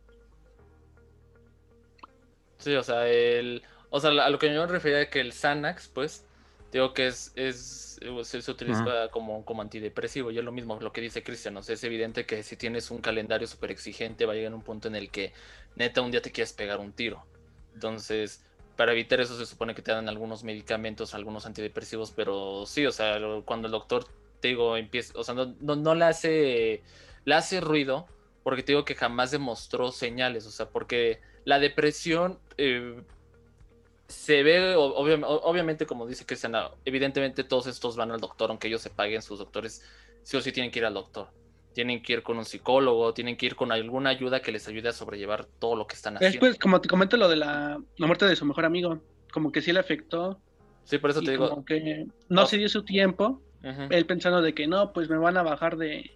Sí, o sea, el, o sea, a lo que yo me refería es que el Xanax, pues, digo que es, es se, utiliza como, como antidepresivo y es lo mismo lo que dice Cristian, o sea, es evidente que si tienes un calendario súper exigente va a llegar un punto en el que neta un día te quieres pegar un tiro. Entonces, para evitar eso se supone que te dan algunos medicamentos, algunos antidepresivos, pero sí, o sea, cuando el doctor te digo, empieza, o sea, no, no, le hace, le hace ruido porque te digo que jamás demostró señales, o sea, porque la depresión eh, se ve, obviamente, como dice Cristiana, evidentemente todos estos van al doctor, aunque ellos se paguen, sus doctores sí o sí tienen que ir al doctor. Tienen que ir con un psicólogo, tienen que ir con alguna ayuda que les ayude a sobrellevar todo lo que están haciendo. Después, como te comento lo de la, muerte de su mejor amigo, como que sí le afectó. Sí, por eso te digo. Como que no, se dio su tiempo él pensando de que no, pues me van a bajar de,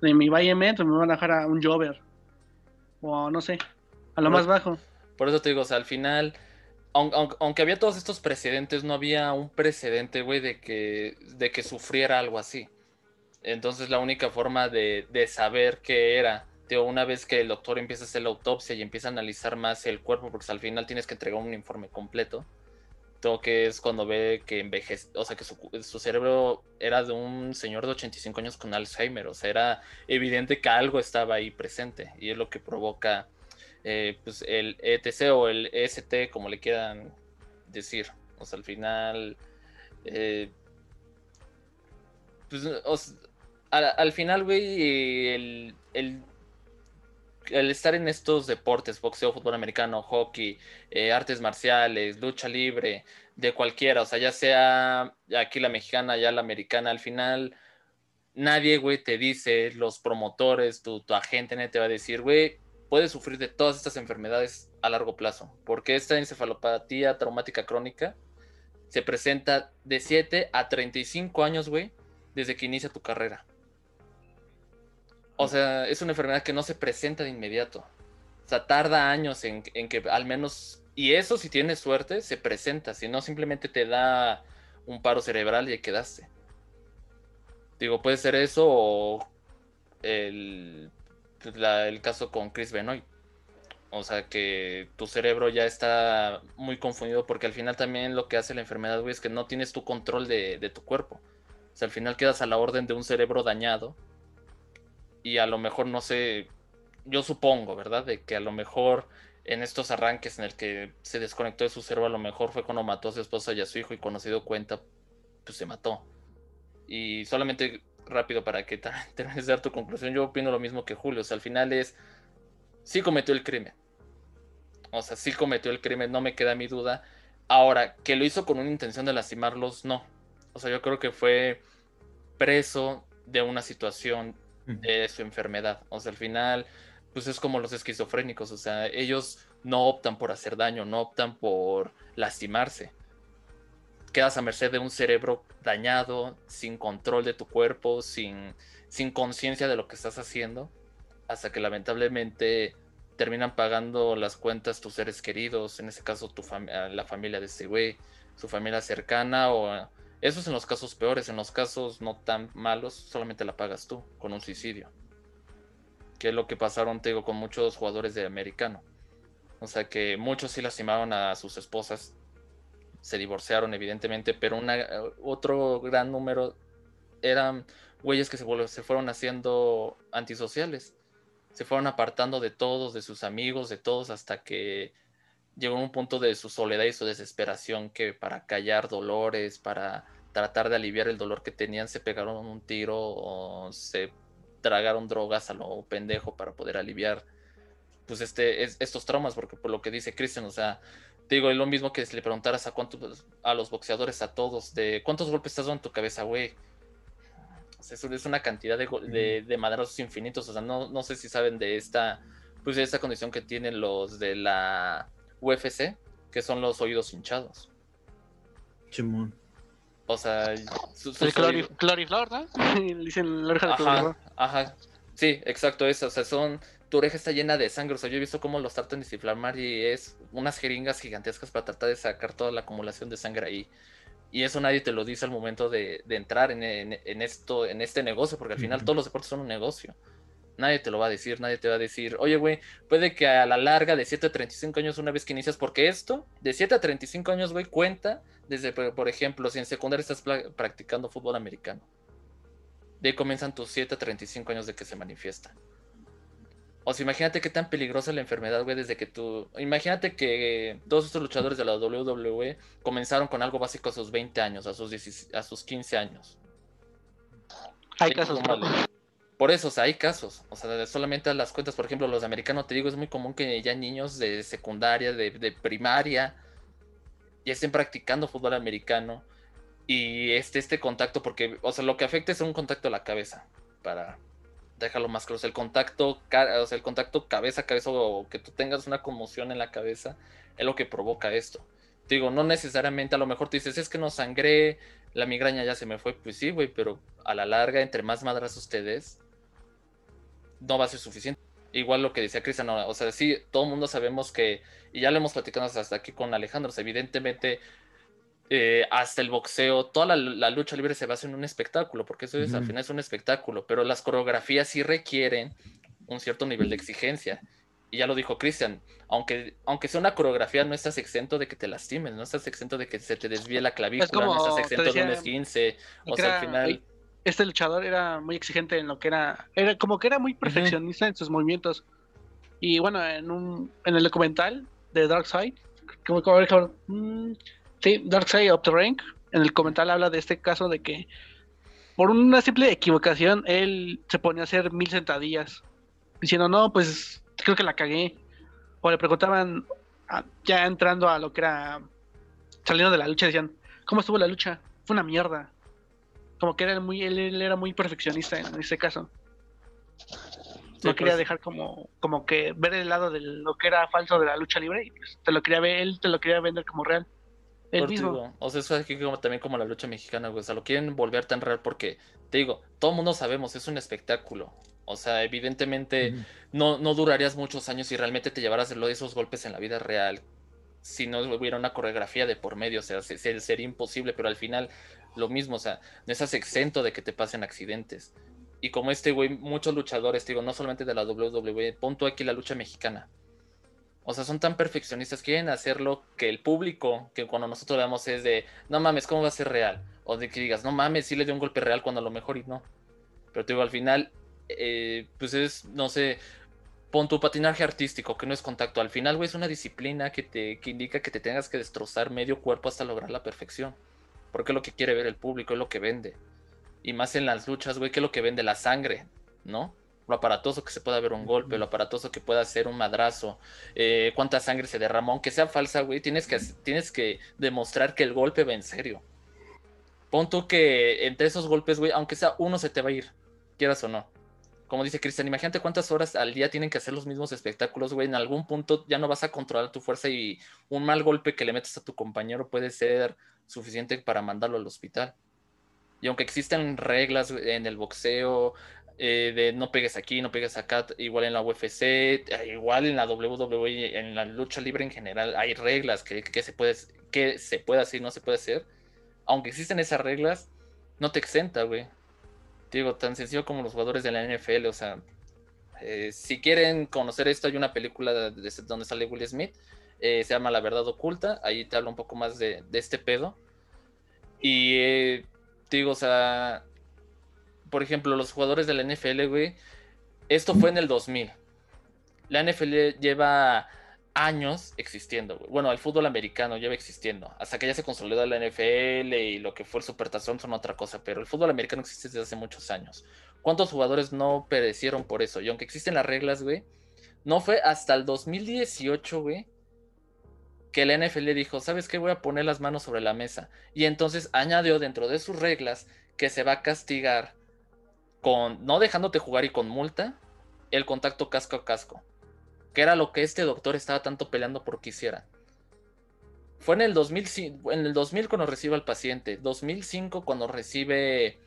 de mi Bayement o me van a bajar a un Jover. O no sé, a lo más bajo. Por eso te digo, o sea, al final, aunque, había todos estos precedentes, no había un precedente, güey, de que, de que sufriera algo así. Entonces la única forma de, de saber qué era, una vez que el doctor empieza a hacer la autopsia y empieza a analizar más el cuerpo, porque al final tienes que entregar un informe completo, que es cuando ve que envejece, o sea, que su, cerebro era de un señor de 85 años con Alzheimer, o sea, era evidente que algo estaba ahí presente y es lo que provoca eh, pues el ETC o el EST, como le quieran decir. O sea, al final, eh, pues, al, final, güey, el el estar en estos deportes, boxeo, fútbol americano, hockey, eh, artes marciales, lucha libre, de cualquiera, o sea, ya sea aquí la mexicana, ya la americana, al final nadie, güey, te dice, los promotores, tu, tu agente te va a decir, güey, puedes sufrir de todas estas enfermedades a largo plazo, porque esta encefalopatía traumática crónica se presenta de 7 a 35 años, güey, desde que inicia tu carrera. O sea, es una enfermedad que no se presenta de inmediato. O sea, tarda años en, que al menos, y eso si tienes suerte, se presenta. Si no, simplemente te da un paro cerebral y quedaste. Digo, puede ser eso o el, el caso con Chris Benoit. O sea, que tu cerebro ya está muy confundido porque al final también lo que hace la enfermedad, güey, es que no tienes tu control de, de tu cuerpo. O sea, al final quedas a la orden de un cerebro dañado y a lo mejor no sé, yo supongo, ¿verdad? De que a lo mejor en estos arranques en el que se desconectó de su cerebro, a lo mejor fue cuando mató a su esposa y a su hijo y cuando se dio cuenta, pues se mató. Y solamente rápido para que <laughs> termines de dar tu conclusión, yo opino lo mismo que Julio, o sea, al final es, sí cometió el crimen. O sea, sí cometió el crimen, no me queda mi duda. Ahora, que lo hizo con una intención de lastimarlos, no. O sea, yo creo que fue preso de una situación de su enfermedad. O sea, al final, pues es como los esquizofrénicos. O sea, ellos no optan por hacer daño, no optan por lastimarse. Quedas a merced de un cerebro dañado, sin control de tu cuerpo, sin, sin conciencia de lo que estás haciendo, hasta que lamentablemente terminan pagando las cuentas tus seres queridos, en ese caso tu la familia de ese güey, su familia cercana o eso es en los casos peores, en los casos no tan malos solamente la pagas tú con un suicidio. Que es lo que pasaron, te digo, con muchos jugadores de americano. O sea que muchos sí lastimaron a sus esposas, se divorciaron evidentemente, pero una, otro gran número eran güeyes que se, se fueron haciendo antisociales se fueron apartando de todos, de sus amigos, de todos, hasta que llegó un punto de su soledad y su desesperación que para callar dolores, para tratar de aliviar el dolor que tenían, se pegaron un tiro o se tragaron drogas a lo pendejo para poder aliviar pues este, estos traumas, porque por lo que dice Christian, o sea, te digo, es lo mismo que si le preguntaras a cuántos, a los boxeadores, a todos, de cuántos golpes estás dando en tu cabeza, güey, es una cantidad de, de, madrazos infinitos. O sea, no, no sé si saben de esta, pues de esta condición que tienen los de la UFC, que son los oídos hinchados. Chimón. O sea, el clariflor, ¿no? <laughs> Dicen la oreja de ajá, ajá. Sí, exacto, eso. O sea, son. Tu oreja está llena de sangre. O sea, yo he visto cómo los tratan de desinflamar y es unas jeringas gigantescas para tratar de sacar toda la acumulación de sangre ahí. Y eso nadie te lo dice al momento de, entrar en, esto, en este negocio, porque al final todos los deportes son un negocio. Nadie te lo va a decir, nadie te va a decir, oye, güey, puede que a la larga de 7 a 35 años una vez que inicias, porque esto, de 7 a 35 años, güey, cuenta desde, por ejemplo, si en secundaria estás practicando fútbol americano. De ahí comienzan tus 7 a 35 años de que se manifiesta. O sea, imagínate qué tan peligrosa la enfermedad, güey, desde que tú... Imagínate que todos estos luchadores de la WWE comenzaron con algo básico a sus 20 años, a sus, a sus 15 años. Hay casos. Por eso, o sea, hay casos. O sea, solamente a las cuentas, por ejemplo, los americanos, te digo, es muy común que ya niños de secundaria, de, de primaria, ya estén practicando fútbol americano. Y este, este contacto, porque, o sea, lo que afecta es un contacto a la cabeza. Para, déjalo más claro. el contacto, o sea, el contacto cabeza a cabeza o que tú tengas una conmoción en la cabeza es lo que provoca esto. digo, no necesariamente, a lo mejor tú dices, es que no sangré, la migraña ya se me fue. Pues sí, güey, pero a la larga, entre más madras ustedes, no va a ser suficiente. Igual lo que decía Cristian, o sea, sí, todo el mundo sabemos que, y ya lo hemos platicado hasta aquí con Alejandro, evidentemente eh, hasta el boxeo, toda la, lucha libre se basa en un espectáculo, porque eso es, al final es un espectáculo, pero las coreografías sí requieren un cierto nivel de exigencia. Y ya lo dijo Cristian, aunque, aunque sea una coreografía, no estás exento de que te lastimen, no estás exento de que se te desvíe la clavícula, no estás exento de un esguince. O sea, al final. Este luchador era muy exigente en lo que era, era como que era muy perfeccionista en sus movimientos. Y bueno, en un en el documental de Dark Side, como, como, como Sí, Darkseid of the Rank en el comentario habla de este caso de que por una simple equivocación él se ponía a hacer mil sentadillas diciendo no pues creo que la cagué o le preguntaban ya entrando a lo que era saliendo de la lucha decían cómo estuvo la lucha fue una mierda como que era muy él, era muy perfeccionista en este caso no quería pues. dejar como como que ver el lado de lo que era falso de la lucha libre y pues te lo quería ver él te lo quería vender como real o sea, eso es aquí como, también como la lucha mexicana, güey. O sea, lo quieren volver tan real porque, te digo, todo el mundo sabemos, es un espectáculo. O sea, evidentemente no, no durarías muchos años si realmente te llevaras de esos golpes en la vida real. Si no hubiera una coreografía de por medio, o sea, sería imposible, pero al final lo mismo, o sea, no estás exento de que te pasen accidentes. Y como este güey, muchos luchadores, digo, no solamente de la WWE, punto aquí la lucha mexicana o sea, son tan perfeccionistas, quieren hacerlo que el público, que cuando nosotros veamos es de, no mames, ¿cómo va a ser real? O de que digas, no mames, sí le dio un golpe real cuando a lo mejor y no. Pero te digo, al final, eh, pues es, no sé, pon tu patinaje artístico, que no es contacto. Al final, güey, es una disciplina que te que indica que te tengas que destrozar medio cuerpo hasta lograr la perfección. Porque es lo que quiere ver el público, es lo que vende. Y más en las luchas, güey, que es lo que vende la sangre, ¿no? lo aparatoso que se pueda ver un golpe, lo aparatoso que pueda ser un madrazo, eh, cuánta sangre se derramó, aunque sea falsa, güey, tienes que, tienes que demostrar que el golpe va en serio. Pon tú que entre esos golpes, güey, aunque sea uno se te va a ir, quieras o no. Como dice Cristian, imagínate cuántas horas al día tienen que hacer los mismos espectáculos, güey. En algún punto ya no vas a controlar tu fuerza y un mal golpe que le metes a tu compañero puede ser suficiente para mandarlo al hospital. Y aunque existen reglas en el boxeo, eh, de no pegues aquí, no pegues acá, igual en la UFC, igual en la WWE, en la lucha libre en general, hay reglas que, se, puede, que se puede hacer y no se puede hacer. Aunque existen esas reglas, no te exenta, güey. Digo, tan sencillo como los jugadores de la NFL, o sea, eh, si quieren conocer esto, hay una película de, donde sale Will Smith, se llama La Verdad Oculta, ahí te hablo un poco más de, de este pedo. Y digo, o sea, por ejemplo, los jugadores de la NFL, güey, esto fue en el 2000. La NFL lleva años existiendo, güey. Bueno, el fútbol americano lleva existiendo. Hasta que ya se consolidó la NFL y lo que fue el Supertazón son otra cosa, pero el fútbol americano existe desde hace muchos años. ¿Cuántos jugadores no perecieron por eso? Y aunque existen las reglas, güey, no fue hasta el 2018, güey, que la NFL dijo, ¿sabes qué? Voy a poner las manos sobre la mesa. Y entonces añadió dentro de sus reglas que se va a castigar con, no dejándote jugar y con multa, el contacto casco a casco. Que era lo que este doctor estaba tanto peleando por que hiciera. Fue en el, 2000, en el 2000 cuando recibe al paciente, 2005 cuando recibe,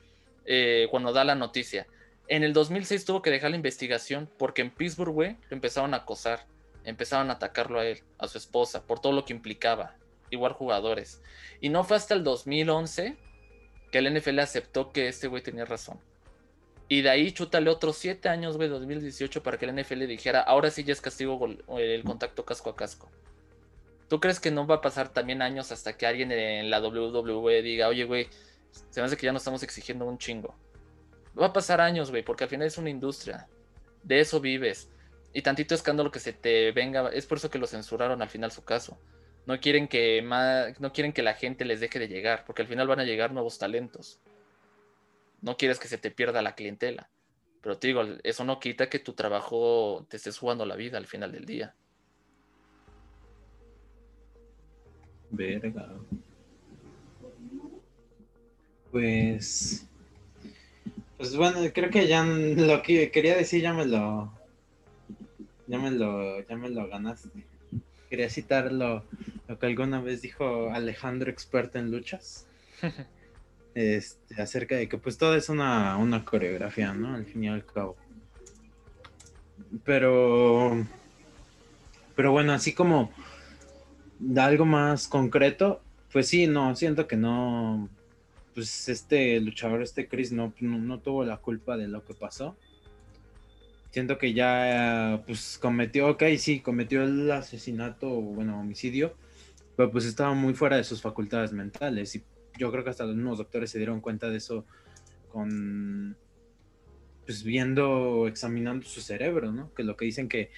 eh, cuando da la noticia. En el 2006 tuvo que dejar la investigación porque en Pittsburgh, güey, lo empezaron a acosar empezaron a atacarlo a él, a su esposa, por todo lo que implicaba, igual jugadores. Y no fue hasta el 2011 que el NFL aceptó que este güey tenía razón. Y de ahí chútale otros 7 años, güey, 2018, para que el NFL dijera, ahora sí ya es castigo el contacto casco a casco. ¿Tú crees que no va a pasar también años hasta que alguien en la WWE diga, oye, güey, se me hace que ya no estamos exigiendo un chingo? Va a pasar años, güey, porque al final es una industria. De eso vives y tantito escándalo que se te venga, es por eso que lo censuraron al final su caso. No quieren que no quieren que la gente les deje de llegar, porque al final van a llegar nuevos talentos. No quieres que se te pierda la clientela. Pero te digo, eso no quita que tu trabajo te estés jugando la vida al final del día. Verga. Pues. Pues bueno, creo que ya <laughs> lo que quería decir ya me lo, ya me lo, ya me lo ganaste. Quería citar lo, que alguna vez dijo Alejandro, experto en luchas. <laughs> este, acerca de que pues todo es una, una coreografía, ¿no? Al fin y al cabo. Pero, pero bueno, así como da algo más concreto, pues sí, no, siento que no, pues este luchador, este Chris, no, no tuvo la culpa de lo que pasó siento que ya pues cometió, ok, sí, cometió el asesinato, bueno, homicidio, pero pues estaba muy fuera de sus facultades mentales y yo creo que hasta los mismos doctores se dieron cuenta de eso con, pues viendo, examinando su cerebro, ¿no? Que lo que dicen que,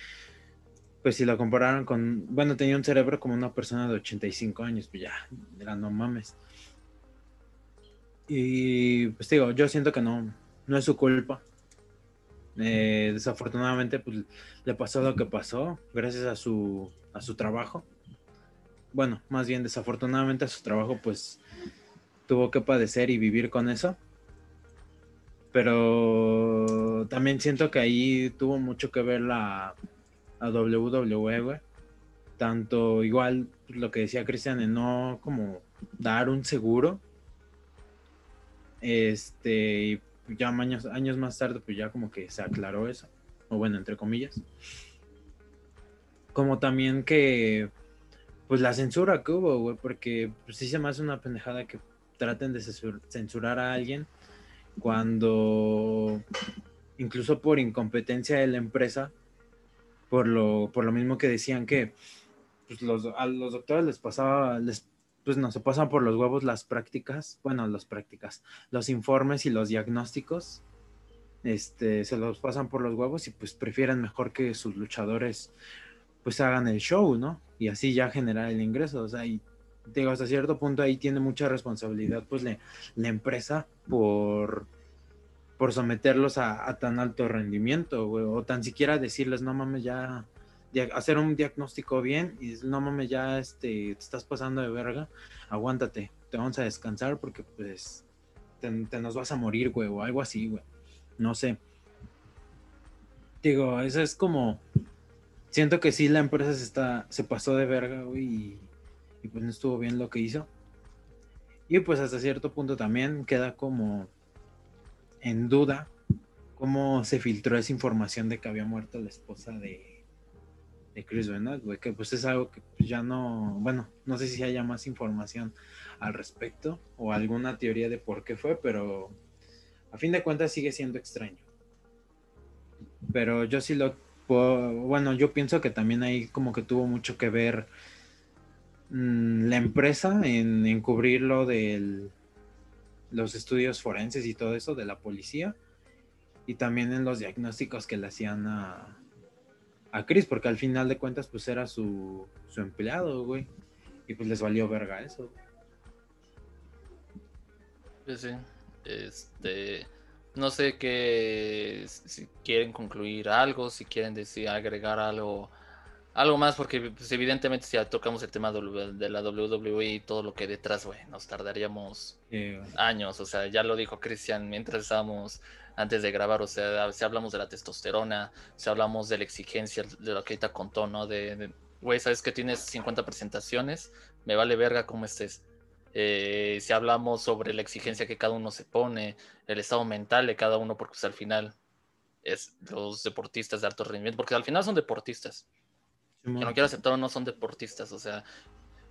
pues si lo compararon con, bueno, tenía un cerebro como una persona de 85 años, pues ya, era no mames. Y pues digo, yo siento que no, no es su culpa eh, desafortunadamente, pues le pasó lo que pasó, gracias a su, a su trabajo. Bueno, más bien desafortunadamente a su trabajo, pues tuvo que padecer y vivir con eso. Pero también siento que ahí tuvo mucho que ver la, la WWE, Tanto igual lo que decía Cristian, de no como dar un seguro. Este, ya años, años más tarde, pues ya como que se aclaró eso, o bueno, entre comillas. Como también que, pues la censura que hubo, güey, porque pues, sí se me hace una pendejada que traten de censurar a alguien cuando, incluso por incompetencia de la empresa, por lo, por lo mismo que decían que pues los, a los doctores les pasaba, les pues no se pasan por los huevos las prácticas, bueno, las prácticas, los informes y los diagnósticos, este, se los pasan por los huevos y pues prefieren mejor que sus luchadores pues hagan el show, ¿no? Y así ya generar el ingreso, o sea, y digo, hasta cierto punto ahí tiene mucha responsabilidad pues la empresa por, por someterlos a, tan alto rendimiento, güey, o tan siquiera decirles, no mames, ya, hacer un diagnóstico bien y no mames, ya este, te estás pasando de verga, aguántate, te vamos a descansar porque pues te, nos vas a morir, güey, o algo así, güey, no sé. Digo, eso es como, siento que sí la empresa se, está, se pasó de verga, güey, y, y pues no estuvo bien lo que hizo. Y pues hasta cierto punto también queda como en duda cómo se filtró esa información de que había muerto la esposa de, de Chris Benoit, güey, que pues es algo que pues, ya no, bueno, no sé si haya más información al respecto o alguna teoría de por qué fue, pero a fin de cuentas sigue siendo extraño. Pero yo sí lo, bueno, yo pienso que también ahí como que tuvo mucho que ver mm, la empresa en, en cubrir lo del los estudios forenses y todo eso de la policía y también en los diagnósticos que le hacían a, a Chris, porque al final de cuentas pues era su, su empleado, güey. Y pues les valió verga eso. Pues sí, este, no sé qué, si quieren concluir algo, si quieren decir, agregar algo algo más, porque pues, evidentemente si tocamos el tema de la WWE y todo lo que hay detrás, güey, nos tardaríamos años. O sea, ya lo dijo Cristian mientras estábamos antes de grabar. O sea, si hablamos de la testosterona, si hablamos de la exigencia de lo que ahorita contó, ¿no? De, güey, sabes que tienes 50 presentaciones, me vale verga cómo estés. Eh, si hablamos sobre la exigencia que cada uno se pone, el estado mental de cada uno, porque pues, al final es los deportistas de alto rendimiento, porque al final son deportistas que no quiero aceptar no son deportistas, o sea,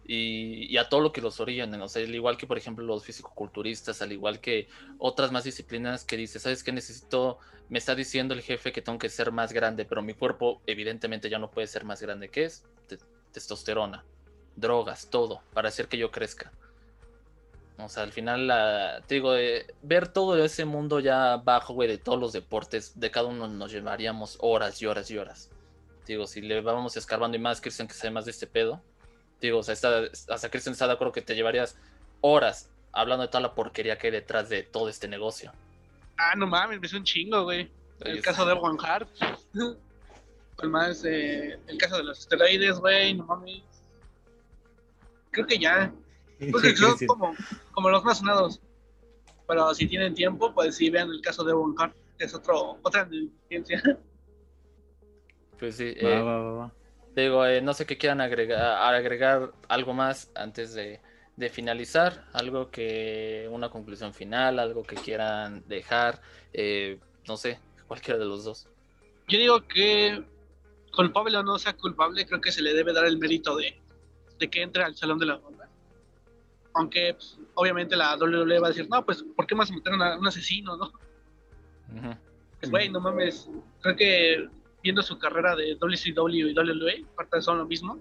y, a todo lo que los orillan, o sea, al igual que por ejemplo los fisicoculturistas, al igual que otras más disciplinas que dice, ¿sabes qué necesito? Me está diciendo el jefe que tengo que ser más grande, pero mi cuerpo evidentemente ya no puede ser más grande, ¿qué es? testosterona, drogas, todo, para hacer que yo crezca. O sea, al final, te digo, eh, ver todo ese mundo ya bajo, güey, de todos los deportes, de cada uno nos llevaríamos horas y horas y horas. Digo, si le vamos escarbando y más, Christian que sabe más de este pedo. Digo, o sea, está, hasta Christian está de acuerdo que te llevarías horas hablando de toda la porquería que hay detrás de todo este negocio. Ah, no mames, me hizo un chingo, güey. El caso de One Hart. <laughs> más, eh, el caso de los esteroides, güey, no mames. Creo que ya. Pues <laughs> son como, como los más sonados. Pero si tienen tiempo, pues sí vean el caso de One Hart, que es otro, otra ciencia. <laughs> Pues sí. Eh, digo, eh, no sé qué quieran agregar, agregar algo más antes de, finalizar, algo que, una conclusión final, algo que quieran dejar, eh, no sé, cualquiera de los dos. Yo digo que culpable o no sea culpable, creo que se le debe dar el mérito de, que entre al Salón de la Fama. Aunque pues, obviamente la WWE va a decir, no, pues, ¿por qué más meter a un asesino, no? Pues, güey, no mames, creo que viendo su carrera de WCW y WWE, aparte son lo mismo,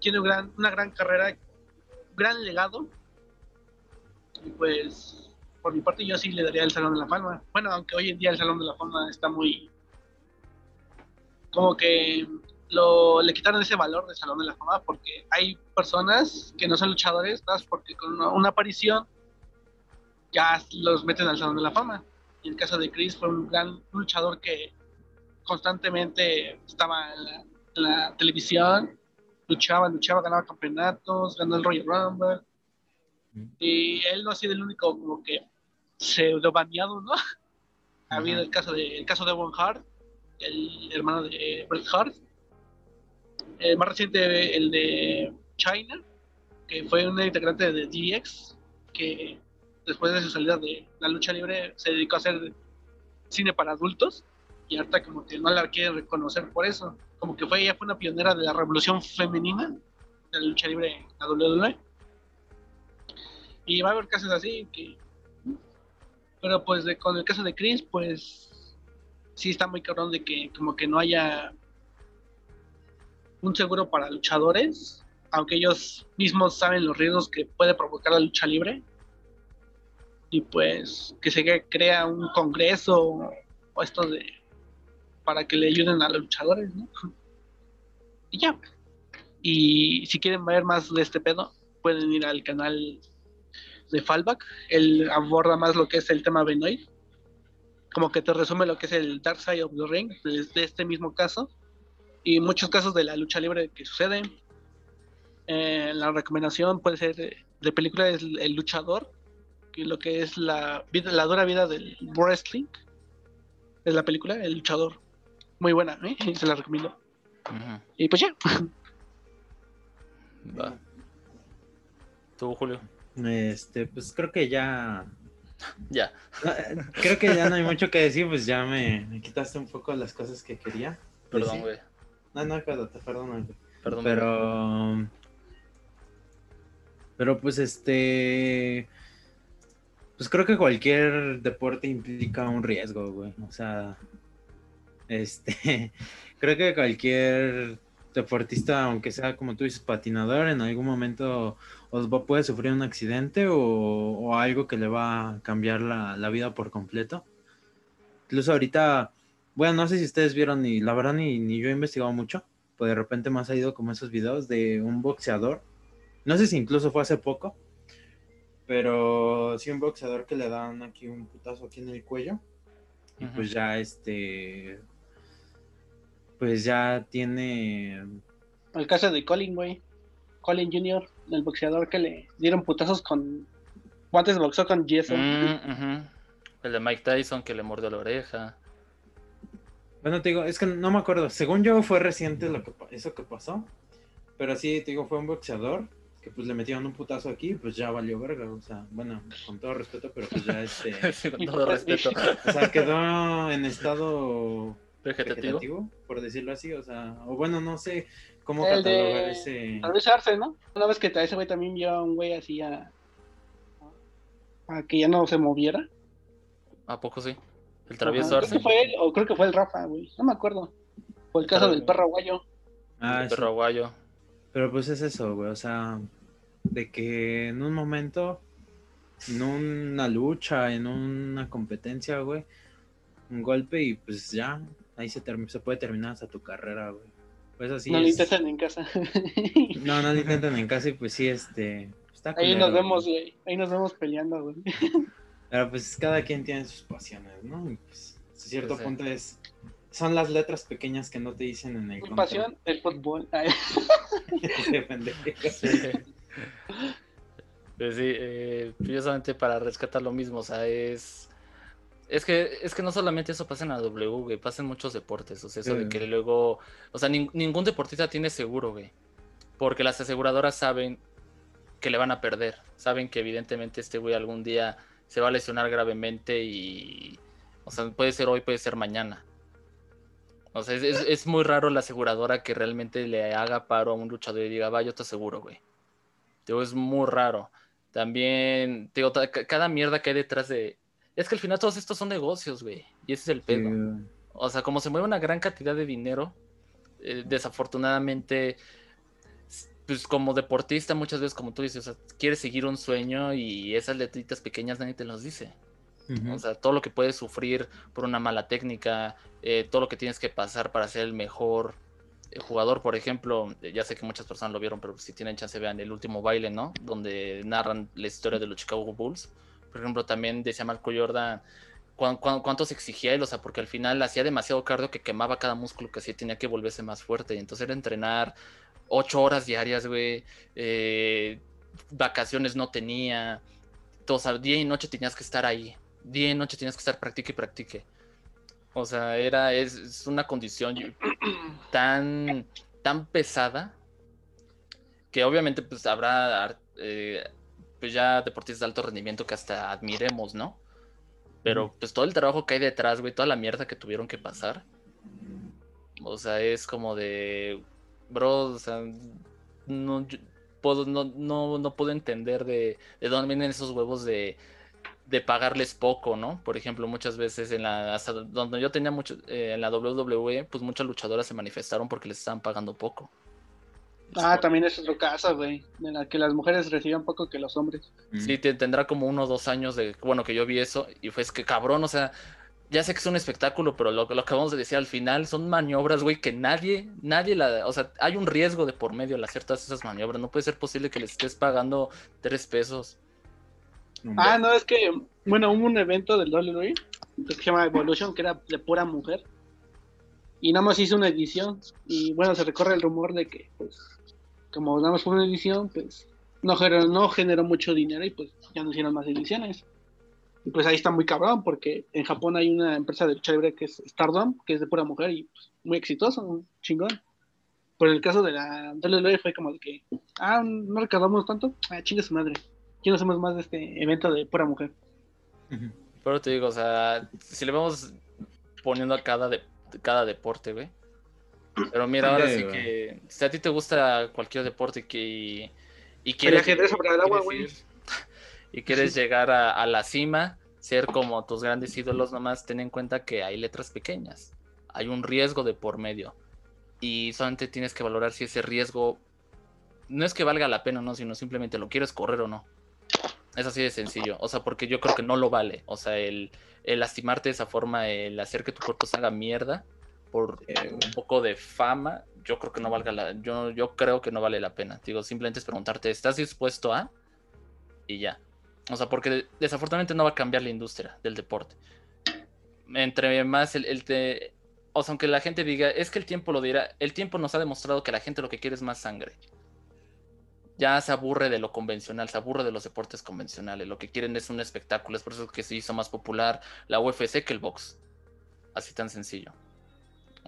tiene una gran carrera, gran legado. Y pues, por mi parte, yo sí le daría el Salón de la Fama. Bueno, aunque hoy en día el Salón de la Fama está muy. como que lo, le quitaron ese valor del Salón de la Fama porque hay personas que no son luchadores, porque con una, una aparición ya los meten al Salón de la Fama. Y en el caso de Chris fue un gran luchador que constantemente estaba en la, televisión, luchaba, luchaba, ganaba campeonatos, ganó el Royal Rumble. Y él no ha sido el único como que pseudo baneado, ¿no? <laughs> Ha habido el caso de el caso de Owen Hart, el hermano de Bret Hart. El más reciente, el de China, que fue un integrante de DX, que después de su salida de la lucha libre se dedicó a hacer cine para adultos y ahorita como que no la quiere reconocer por eso. Como que fue ella fue una pionera de la revolución femenina de la lucha libre en la WWE. Y va a haber casos así que pero pues con el caso de Chris pues sí está muy cabrón de que como que no haya un seguro para luchadores, aunque ellos mismos saben los riesgos que puede provocar la lucha libre. Y pues que se crea un congreso o esto de para que le ayuden a los luchadores, ¿no? <laughs> Y ya. Y si quieren ver más de este pedo, pueden ir al canal de Fallback. Él aborda más lo que es el tema Benoit. como que te resume lo que es el Dark Side of the Ring de, este mismo caso y muchos casos de la lucha libre que sucede. Eh, la recomendación puede ser de, película es El Luchador, que lo que es la, vida, la dura vida del wrestling. Es la película El Luchador. Muy buena, ¿eh? <laughs> se la recomiendo. Y pues ya. Va. ¿Tú, Julio? Este, pues creo que ya. Ya. Creo que ya no hay mucho que decir, pues ya me, quitaste un poco las cosas que quería. Perdón, güey. No, no, espérate, perdón, Perdón. Pero. Pero pues este. Pues creo que cualquier deporte implica un riesgo, güey. O sea. Este. <laughs> Creo que cualquier deportista, aunque sea como tú dices, patinador, en algún momento os va, puede sufrir un accidente o, algo que le va a cambiar la, vida por completo. Incluso ahorita, bueno, no sé si ustedes vieron, y la verdad ni, ni yo he investigado mucho, pues de repente me ha salido como esos videos de un boxeador. No sé si incluso fue hace poco, pero sí un boxeador que le dan aquí un putazo aquí en el cuello. Y pues ya este pues ya tiene. El caso de Colin, güey. Colin Jr., el boxeador que le dieron putazos con guantes boxeo con yeso. Mm, <laughs> el de Mike Tyson que le mordió la oreja. Bueno, te digo, es que no me acuerdo. Según yo fue reciente lo que eso que pasó. Pero sí, te digo, fue un boxeador que pues le metieron un putazo aquí pues ya valió verga. O sea, bueno, con todo respeto, pero pues ya este. <laughs> con todo respeto. <laughs> O sea, quedó en estado vegetativo. por decirlo así, o sea, o bueno, no sé cómo catalogar ese. Arce, ¿no? Una vez que ese güey también vio a un güey así a. a que ya no se moviera. ¿A poco sí? ¿El travieso Arce? Creo que fue él, o creo que fue el Rafa, güey. No me acuerdo. Fue el caso del perro aguayo. Ah, el perro aguayo. Pero pues es eso, güey, o sea, de que en un momento, en una lucha, en una competencia, güey, un golpe y pues ya, ahí se, se puede terminar hasta tu carrera, güey. Pues así no lo intentan en casa. no, no lo <laughs> intentan en casa y pues sí, este... ahí nos vemos, güey. Ahí nos vemos peleando, güey. <laughs> Pero pues cada quien tiene sus pasiones, ¿no? Y pues a cierto pues punto es... Son las letras pequeñas que no te dicen en el Mi pasión, el fútbol. <laughs> sí. Pues sí, eh, precisamente para rescatar lo mismo, o sea, es es que, es que no solamente eso pasa en la W, güey, pasa en muchos deportes. O sea, eso de que luego. O sea, ningún deportista tiene seguro, güey. Porque las aseguradoras saben que le van a perder. Saben que evidentemente este güey algún día se va a lesionar gravemente y. O sea, puede ser hoy, puede ser mañana. O sea, es, muy raro la aseguradora que realmente le haga paro a un luchador y diga, va, yo te aseguro, güey. Digo, es muy raro. También, digo, cada mierda que hay detrás de, es que al final todos estos son negocios, güey. Y ese es el pedo. O sea, como se mueve una gran cantidad de dinero, eh, desafortunadamente, pues como deportista muchas veces, como tú dices, o sea, quieres seguir un sueño y esas letritas pequeñas nadie te los dice. O sea, todo lo que puedes sufrir por una mala técnica, eh, todo lo que tienes que pasar para ser el mejor eh, jugador, por ejemplo, ya sé que muchas personas lo vieron, pero si tienen chance vean el último baile, ¿no? Donde narran la historia de los Chicago Bulls por ejemplo, también decía Marco Jordan cuánto se exigía él, o sea, porque al final hacía demasiado cardio que quemaba cada músculo que hacía tenía que volverse más fuerte. Y entonces era entrenar ocho horas diarias, güey. Eh, vacaciones no tenía. Todo, o sea, día y noche tenías que estar ahí. Día y noche tenías que estar practique y practique. O sea, era, es, una condición <clears throat> tan, tan pesada que obviamente pues habrá eh, pues ya deportistas de alto rendimiento que hasta admiremos, ¿no? Pero pues todo el trabajo que hay detrás, güey, toda la mierda que tuvieron que pasar. O sea, es como de, bro, o sea, no puedo, no, no, puedo entender de, de dónde vienen esos huevos de, de pagarles poco, ¿no? Por ejemplo, muchas veces en la, hasta donde yo tenía mucho, eh, en la WWE, pues muchas luchadoras se manifestaron porque les estaban pagando poco. Ah, también es otro caso, güey, en la que las mujeres reciben poco que los hombres. Sí, tendrá como uno o dos años de, bueno, que yo vi eso y fue es que cabrón, o sea, ya sé que es un espectáculo, pero lo, lo que vamos a decir al final son maniobras, güey, que nadie, nadie la, o sea, hay un riesgo de por medio al hacer todas esas maniobras, no puede ser posible que les estés pagando tres pesos. Ah, no, es que, bueno, hubo un evento del WWE que se llama Evolution, que era de pura mujer. Y nada más hizo una edición. Y bueno, se recorre el rumor de que, pues, como nada más una edición, pues, no generó, no generó mucho dinero y pues ya no hicieron más ediciones. Y pues ahí está muy cabrón, porque en Japón hay una empresa de lucha libre que es Stardom, que es de pura mujer y pues, muy exitoso, chingón. Pero el caso de la WWE fue como de que, ah, no recaudamos tanto, ah, chinga su madre. ¿Quién hacemos más de este evento de pura mujer? Pero te digo, o sea, si le vamos poniendo a cada, de, cada deporte, güey. Pero mira, ahora sí que si a ti te gusta cualquier deporte que, y quieres, sobre el agua, güey. <laughs> y quieres llegar a, a, la cima, ser como tus grandes ídolos, nomás ten en cuenta que hay letras pequeñas. Hay un riesgo de por medio. Y solamente tienes que valorar si ese riesgo no es que valga la pena o no, sino simplemente lo quieres correr o no. Es así de sencillo. O sea, porque yo creo que no lo vale. O sea, el, lastimarte de esa forma, el hacer que tu cuerpo se haga mierda por un poco de fama, yo creo que no valga la, yo, yo creo que no vale la pena. Digo, simplemente es preguntarte, ¿estás dispuesto a? Y ya. O sea, porque desafortunadamente no va a cambiar la industria del deporte. Entre más el, el te, o sea, aunque la gente diga, es que el tiempo lo dirá, el tiempo nos ha demostrado que la gente lo que quiere es más sangre ya se aburre de lo convencional, se aburre de los deportes convencionales. Lo que quieren es un espectáculo, es por eso que se hizo más popular la UFC que el box. Así tan sencillo.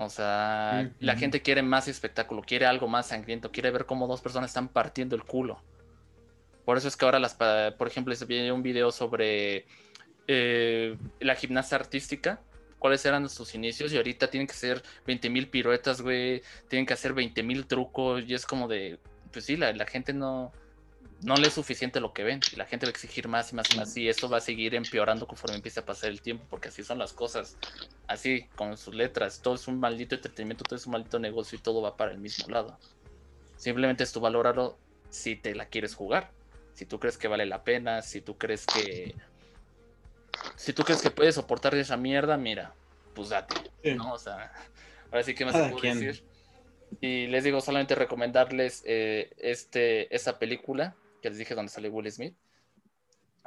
O sea, la gente quiere más espectáculo, quiere algo más sangriento, quiere ver cómo dos personas están partiendo el culo. Por eso es que ahora, las, por ejemplo, se viene un video sobre eh, la gimnasia artística, cuáles eran sus inicios y ahorita tienen que hacer 20.000 piruetas, güey, tienen que hacer 20.000 trucos y es como de, pues sí, la, gente no, no le es suficiente lo que ven. Y la gente va a exigir más y más y más. Y esto va a seguir empeorando conforme empiece a pasar el tiempo, porque así son las cosas. Así, con sus letras. Todo es un maldito entretenimiento, todo es un maldito negocio y todo va para el mismo lado. Simplemente es tu valorarlo si te la quieres jugar. Si tú crees que vale la pena, si tú crees que. Si tú crees que puedes soportar esa mierda, mira, pues date. ¿no? O sea, ahora sí que más se puede decir. Y les digo, solamente recomendarles eh, este, esa película que les dije donde sale Will Smith.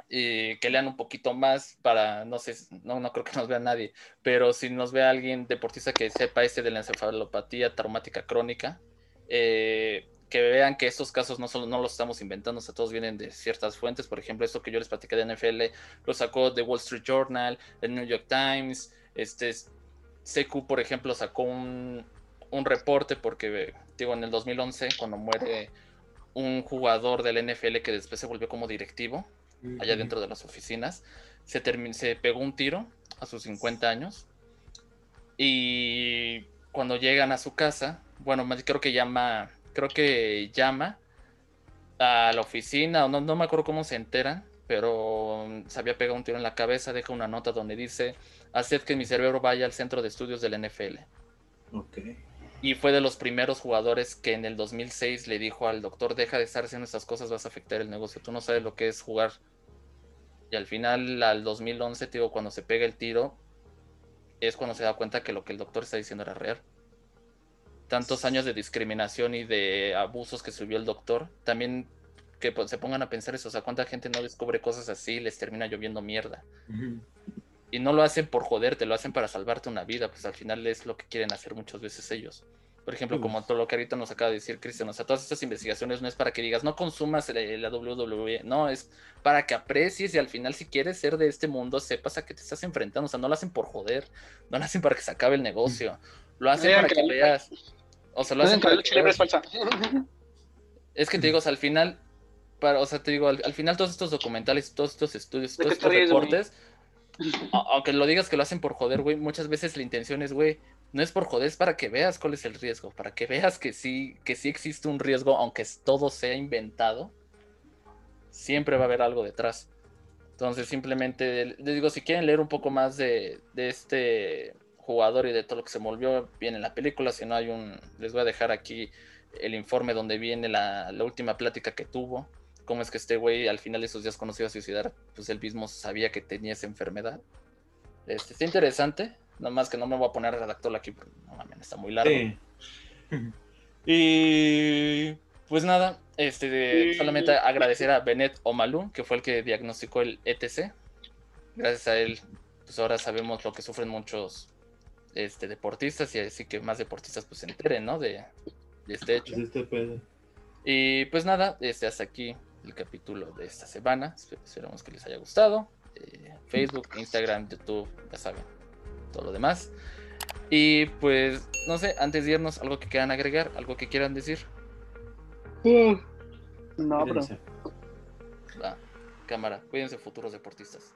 Y que lean un poquito más para, no sé, no, no creo que nos vea nadie, pero si nos ve alguien deportista que sepa este de la encefalopatía traumática crónica, eh, que vean que estos casos no, solo, no los estamos inventando, o sea, todos vienen de ciertas fuentes. Por ejemplo, esto que yo les platiqué de NFL lo sacó The Wall Street Journal, el New York Times. Este, CQ, por ejemplo, sacó un, un reporte porque, digo, en el 2011, cuando muere un jugador del NFL que después se volvió como directivo, allá dentro de las oficinas, se, se pegó un tiro a sus 50 años y cuando llegan a su casa, bueno, creo que llama, creo que llama a la oficina, no, no me acuerdo cómo se enteran, pero se había pegado un tiro en la cabeza, deja una nota donde dice, haced que mi cerebro vaya al centro de estudios del NFL. Ok. Y fue de los primeros jugadores que en el 2006 le dijo al doctor, deja de estar haciendo estas cosas, vas a afectar el negocio, tú no sabes lo que es jugar. Y al final, al 2011, digo, cuando se pega el tiro, es cuando se da cuenta que lo que el doctor está diciendo era real. Tantos años de discriminación y de abusos que subió el doctor, también que pues, se pongan a pensar eso, o sea, cuánta gente no descubre cosas así y les termina lloviendo mierda y no lo hacen por joderte, lo hacen para salvarte una vida, pues al final es lo que quieren hacer muchas veces ellos. Por ejemplo, como todo lo que ahorita nos acaba de decir Cristian, o sea, todas estas investigaciones no es para que digas, no consumas la, WWE, no, es para que aprecies y al final si quieres ser de este mundo, sepas a qué te estás enfrentando, o sea, no lo hacen por joder, no lo hacen para que se acabe el negocio, lo hacen para que, veas, o sea, lo hacen para que veas. Es que te digo, o sea, al final, para, o sea, te digo, al, al final todos estos documentales, todos estos estudios, todos estos reportes aunque lo digas que lo hacen por joder, güey, muchas veces la intención es, güey, no es por joder, es para que veas cuál es el riesgo, para que veas que sí, que sí existe un riesgo, aunque todo sea inventado, siempre va a haber algo detrás. Entonces, simplemente, les digo, si quieren leer un poco más de, este jugador y de todo lo que se volvió bien en la película, si no hay un, les voy a dejar aquí el informe donde viene la, la última plática que tuvo cómo es que este güey al final de esos días conoció a suicidar, pues él mismo sabía que tenía esa enfermedad. Este, está interesante, nada más que no me voy a poner a redactarlo aquí porque no mames, está muy largo. <laughs> Y pues nada, este, solamente agradecer a Benet Omalu, que fue el que diagnosticó el ETC. Gracias a él pues ahora sabemos lo que sufren muchos este, deportistas y así que más deportistas pues se enteren, ¿no? De, de este hecho. Pues este pedo. Y pues nada, este, hasta aquí el capítulo de esta semana. Espe- Esperamos que les haya gustado. Eh, Facebook, Instagram, YouTube, ya saben, todo lo demás. Y pues, no sé, antes de irnos, algo que quieran agregar, algo que quieran decir. Uh, no. Va, cámara, cuídense futuros deportistas.